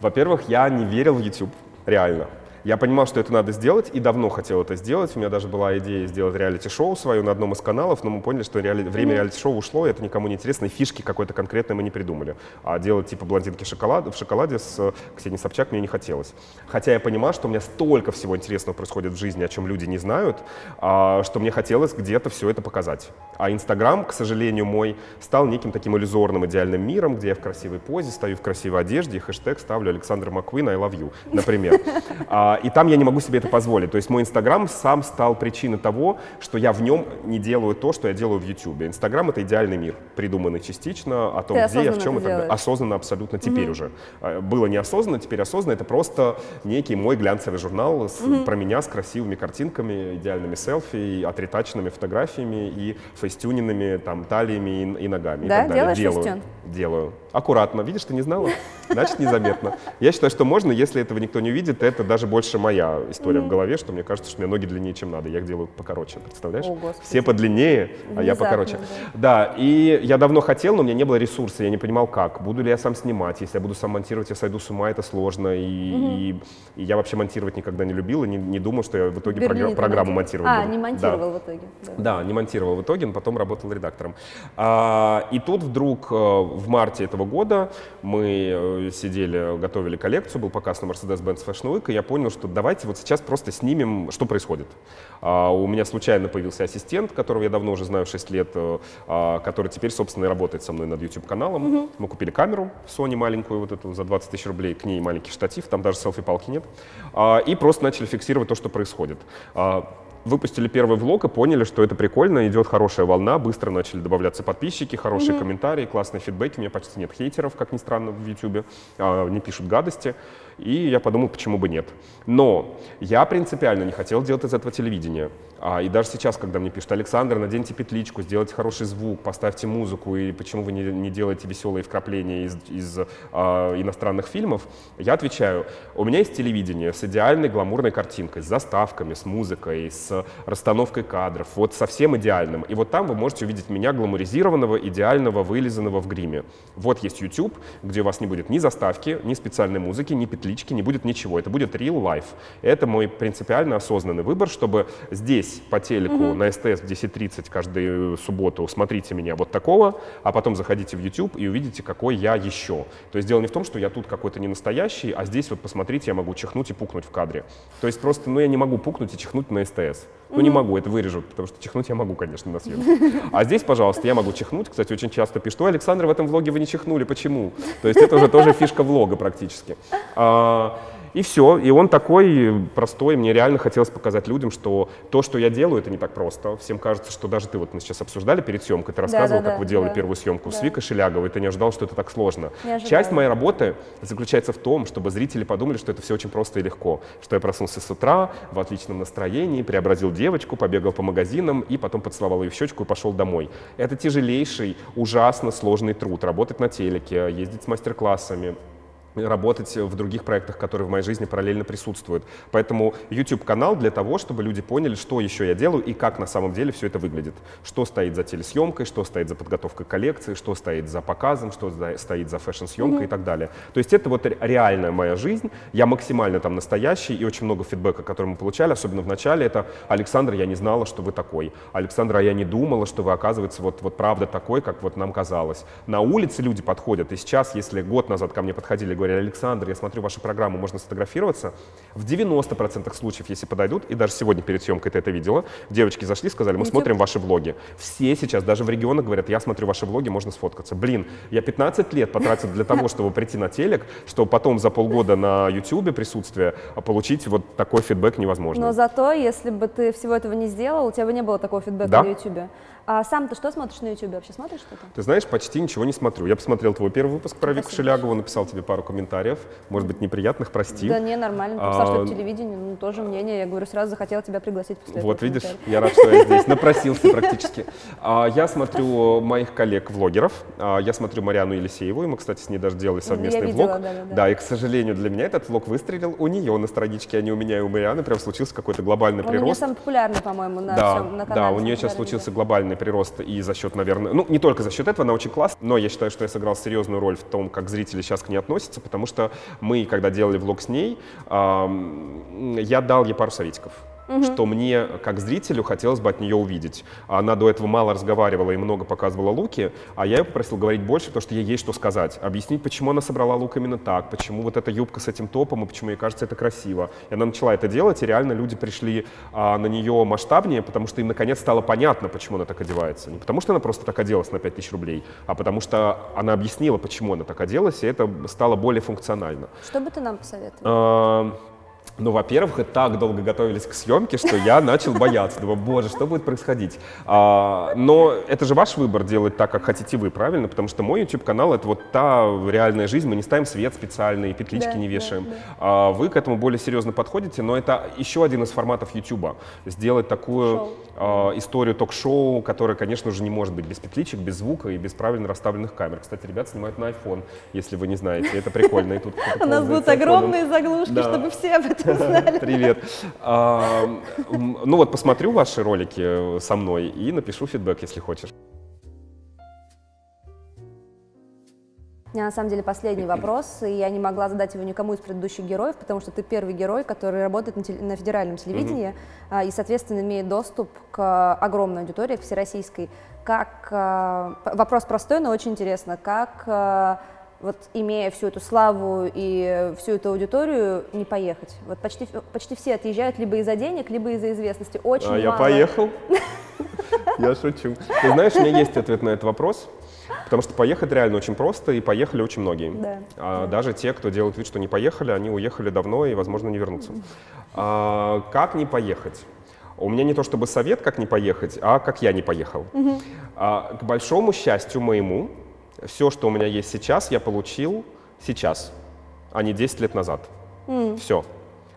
Во-первых, я не верил в YouTube, реально. Я понимал, что это надо сделать, и давно хотел это сделать. У меня даже была идея сделать реалити-шоу свое на одном из каналов, но мы поняли, что реали- время реалити-шоу ушло, и это никому не интересно, и фишки какой-то конкретной мы не придумали. А делать типа блондинки шоколад, в шоколаде с э, Ксенией Собчак мне не хотелось. Хотя я понимал, что у меня столько всего интересного происходит в жизни, о чем люди не знают, а, что мне хотелось где-то все это показать. А Инстаграм, к сожалению, мой стал неким таким иллюзорным идеальным миром, где я в красивой позе, стою в красивой одежде, и хэштег ставлю Александр Маквин I love you, например. А, И там я не могу себе это позволить. То есть мой Инстаграм сам стал причиной того, что я в нем не делаю то, что я делаю в Ютубе. Инстаграм — это идеальный мир, придуманный частично о том, Ты где я, в чем это и так далее. делаешь. Осознанно абсолютно теперь уже. А, Было неосознанно, теперь осознанно. Это просто некий мой глянцевый журнал с- про меня с красивыми картинками, идеальными селфи, и отретаченными фотографиями и фейстюненными там талиями и, и ногами. и Да? так далее. Делаю. фейстюн? Делаю. Аккуратно. Видишь, ты не знала? Значит, незаметно. Я считаю, что можно, если этого никто не увидит, это даже больше моя история в голове, что мне кажется, что у меня ноги длиннее, чем надо. Я их делаю покороче, представляешь? О, Господи. Все подлиннее, а я Внезапно, покороче. Да, и я давно хотел, но у меня не было ресурса, я не понимал, как. Буду ли я сам снимать? Если я буду сам монтировать, я сойду с ума, это сложно. И, и- и я вообще монтировать никогда не любил, и не, не думал, что я в итоге програ- программу монтировал. А, буду. не Да. монтировал в итоге. да. Да, не монтировал в итоге, но потом работал редактором. А, и тут вдруг э, в марте этого года мы э, сидели, готовили коллекцию, был показ на Mercedes-Benz Fashion Week, и я понял, понял, что давайте вот сейчас просто снимем, что происходит. А, у меня случайно появился ассистент, которого я давно уже знаю 6 лет, э, а, который теперь, собственно, и работает со мной над YouTube-каналом. Угу. Мы купили камеру Sony маленькую, вот эту, за 20 тысяч рублей, к ней маленький штатив, там даже селфи-палки нет. А, и просто начали фиксировать то, что происходит. А, выпустили первый влог и поняли, что это прикольно, идет хорошая волна, быстро начали добавляться подписчики, хорошие mm-hmm. комментарии, классные фидбэки, у меня почти нет хейтеров, как ни странно, в YouTube, а, не пишут гадости. И я подумал, почему бы нет. Но я принципиально не хотел делать из этого телевидения. А, и даже сейчас, когда мне пишут, Александр, наденьте петличку, сделайте хороший звук, поставьте музыку, и почему вы не, не делаете веселые вкрапления из, из а, иностранных фильмов, я отвечаю, у меня есть телевидение с идеальной гламурной картинкой, с заставками, с музыкой, с расстановкой кадров, вот совсем идеальным. И вот там вы можете увидеть меня гламуризированного, идеального, вылизанного в гриме. Вот есть YouTube, где у вас не будет ни заставки, ни специальной музыки, ни петлички, не будет ничего. Это будет real life. Это мой принципиально осознанный выбор, чтобы здесь здесь по телеку угу. на СТС в 10.30 каждую субботу смотрите меня вот такого, а потом заходите в YouTube и увидите, какой я еще. То есть дело не в том, что я тут какой-то не настоящий, а здесь вот посмотрите, я могу чихнуть и пукнуть в кадре. То есть просто, ну я не могу пукнуть и чихнуть на СТС. Ну угу. не могу, это вырежут, потому что чихнуть я могу, конечно, на съемке. А здесь, пожалуйста, я могу чихнуть. Кстати, очень часто пишут, ой, Александр, в этом влоге вы не чихнули, почему? То есть это уже тоже фишка влога практически. И все. И он такой простой. Мне реально хотелось показать людям, что то, что я делаю, это не так просто. Всем кажется, что даже ты вот мы сейчас обсуждали перед съемкой, ты рассказывал, да, да, как вы делали да. первую съемку да. с Викой Шеляговой, ты не ожидал, что это так сложно. Часть моей работы заключается в том, чтобы зрители подумали, что это все очень просто и легко. Что я проснулся с утра в отличном настроении, преобразил девочку, побегал по магазинам и потом поцеловал ее в щечку и пошел домой. Это тяжелейший, ужасно сложный труд. Работать на телеке, ездить с мастер-классами, работать в других проектах, которые в моей жизни параллельно присутствуют. Поэтому YouTube-канал для того, чтобы люди поняли, что еще я делаю и как на самом деле все это выглядит. Что стоит за телесъемкой, что стоит за подготовкой коллекции, что стоит за показом, что стоит за фэшн-съемкой mm-hmm. и так далее. То есть это вот реальная моя жизнь. Я максимально там настоящий и очень много фидбэка, который мы получали, особенно в начале, это «Александр, я не знала, что вы такой». «Александр, а я не думала, что вы, оказывается, вот, вот правда такой, как вот нам казалось». На улице люди подходят, и сейчас, если год назад ко мне подходили говорили, Александр, я смотрю вашу программу, можно сфотографироваться. В 90% случаев, если подойдут, и даже сегодня перед съемкой ты это видела, девочки зашли, сказали, мы YouTube. смотрим ваши влоги. Все сейчас, даже в регионах говорят, я смотрю ваши влоги, можно сфоткаться. Блин, я 15 лет потратил для того, чтобы прийти на телек, чтобы потом за полгода на YouTube присутствие получить вот такой фидбэк невозможно. Но зато, если бы ты всего этого не сделал, у тебя бы не было такого фидбэка да? на YouTube. А сам ты что смотришь на YouTube? Вообще смотришь что-то? Ты знаешь, почти ничего не смотрю. Я посмотрел твой первый выпуск про Вику Шелягову, написал тебе пару комментариев, может быть, неприятных, прости. Да не, нормально. Написал, а, что телевидение, ну, тоже мнение. Я говорю, сразу захотела тебя пригласить после Вот видишь, я рад, что я здесь, напросился практически. А, я смотрю моих коллег-влогеров, а, я смотрю Мариану Елисееву, и мы, кстати, с ней даже делали совместный влог. Да, и, к сожалению, для меня этот влог выстрелил у нее на страничке, а не у меня и у Марианы. Прям случился какой-то глобальный прирост. У нее самый популярный, по-моему, на. Да, у нее сейчас случился глобальный прирост и за счет, наверное, ну, не только за счет этого, она очень классная, но я считаю, что я сыграл серьезную роль в том, как зрители сейчас к ней относятся, потому что мы, когда делали влог с ней, я дал ей пару советиков угу. что мне, как зрителю, хотелось бы от нее увидеть. Она до этого мало разговаривала и много показывала луки, а я ее попросил говорить больше, потому что ей есть что сказать. Объяснить, почему она собрала лук именно так, почему вот эта юбка с этим топом, и почему ей кажется это красиво. И она начала это делать, и реально люди пришли а, на нее масштабнее, потому что им наконец стало понятно, почему она так одевается. Не потому что она просто так оделась на 5000 рублей, а потому что она объяснила, почему она так оделась, и это стало более функционально. Что бы ты нам посоветовал? Ну, во-первых, и так долго готовились к съемке, что я начал бояться. Думаю, боже, что будет происходить? А, но это же ваш выбор делать так, как хотите вы, правильно? Потому что мой YouTube-канал — это вот та реальная жизнь. Мы не ставим свет специальный, петлички да, не вешаем. Да, да. А, вы к этому более серьезно подходите, но это еще один из форматов YouTube. Сделать такую а, историю ток-шоу, которая, конечно же, не может быть без петличек, без звука и без правильно расставленных камер. Кстати, ребят снимают на iPhone, если вы не знаете. Это прикольно. И тут У нас будут огромные заглушки, чтобы все об этом Привет. А, ну вот посмотрю ваши ролики со мной и напишу фидбэк, если хочешь. У меня на самом деле последний вопрос, и я не могла задать его никому из предыдущих героев, потому что ты первый герой, который работает на, теле, на федеральном телевидении mm-hmm. и, соответственно, имеет доступ к огромной аудитории, к всероссийской. Как, а, вопрос простой, но очень интересно. Как а, вот имея всю эту славу и всю эту аудиторию, не поехать? Вот почти, почти все отъезжают либо из-за денег, либо из-за известности. Очень А, мало. я поехал. Я шучу. Ты знаешь, у меня есть ответ на этот вопрос. Потому что поехать реально очень просто, и поехали очень многие. Да. А даже те, кто делает вид, что не поехали, они уехали давно и, возможно, не вернутся. А, как не поехать? У меня не то чтобы совет, как не поехать, а как я не поехал. А, к большому счастью моему, все, что у меня есть сейчас, я получил сейчас, а не 10 лет назад. Все.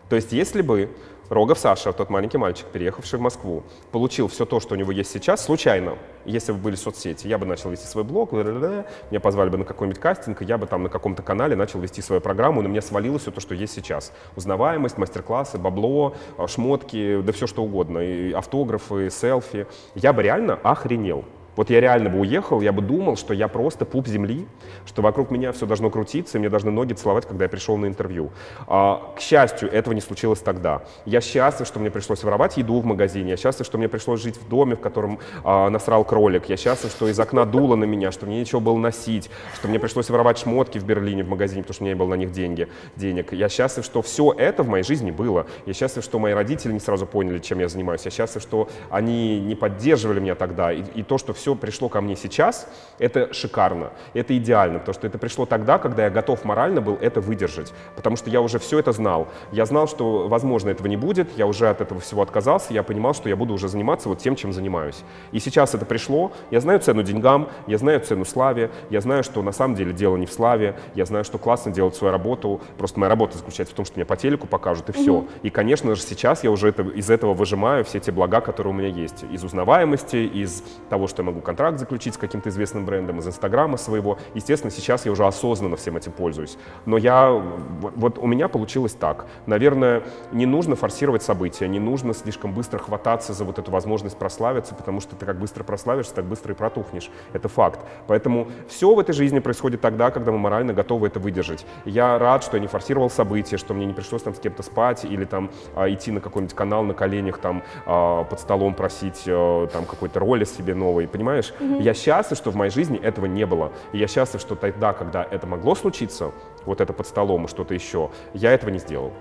То есть, если бы Рогов Саша, тот маленький мальчик, переехавший в Москву, получил все то, что у него есть сейчас, случайно, если бы были соцсети, я бы начал вести свой блог, меня позвали бы на какой-нибудь кастинг, и я бы там на каком-то канале начал вести свою программу, и на меня свалилось все то, что есть сейчас. Узнаваемость, мастер-классы, бабло, шмотки, да все что угодно, и автографы, и селфи. Я бы реально охренел. Вот я реально бы уехал, я бы думал, что я просто пуп земли, что вокруг меня все должно крутиться, и мне должны ноги целовать, когда я пришел на интервью. А, к счастью, этого не случилось тогда. Я счастлив, что мне пришлось воровать еду в магазине, я счастлив, что мне пришлось жить в доме, в котором а, насрал кролик, я счастлив, что из окна дуло на меня, что мне нечего было носить, что мне пришлось воровать шмотки в Берлине в магазине, потому что у меня не было на них деньги, денег. Я счастлив, что все это в моей жизни было. Я счастлив, что мои родители не сразу поняли, чем я занимаюсь. Я счастлив, что они не поддерживали меня тогда. И, и то, что все пришло ко мне сейчас, это шикарно, это идеально, потому что это пришло тогда, когда я готов морально был это выдержать, потому что я уже все это знал. Я знал, что, возможно, этого не будет, я уже от этого всего отказался, я понимал, что я буду уже заниматься вот тем, чем занимаюсь. И сейчас это пришло, я знаю цену деньгам, я знаю цену славе, я знаю, что на самом деле дело не в славе, я знаю, что классно делать свою работу, просто моя работа заключается в том, что меня по телеку покажут, и все. И, конечно же, сейчас я уже это, из этого выжимаю все те блага, которые у меня есть. Из узнаваемости, из того, что я могу контракт заключить с каким-то известным брендом, из Инстаграма своего. Естественно, сейчас я уже осознанно всем этим пользуюсь. Но я, вот, у меня получилось так. Наверное, не нужно форсировать события, не нужно слишком быстро хвататься за вот эту возможность прославиться, потому что ты как быстро прославишься, так быстро и протухнешь. Это факт. Поэтому все в этой жизни происходит тогда, когда мы морально готовы это выдержать. Я рад, что я не форсировал события, что мне не пришлось там с кем-то спать или там а, идти на какой-нибудь канал на коленях там а, под столом просить а, там какой-то роли себе новый, понимаешь? Я счастлив, что в моей жизни этого не было. И я счастлив, что тогда, когда это могло случиться, вот это под столом и что-то еще, я этого не сделал.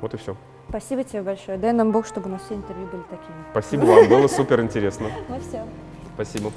Вот и все. Спасибо тебе большое. Дай нам Бог, чтобы у нас все интервью были такими. Спасибо вам, было супер интересно. Ну все. Спасибо.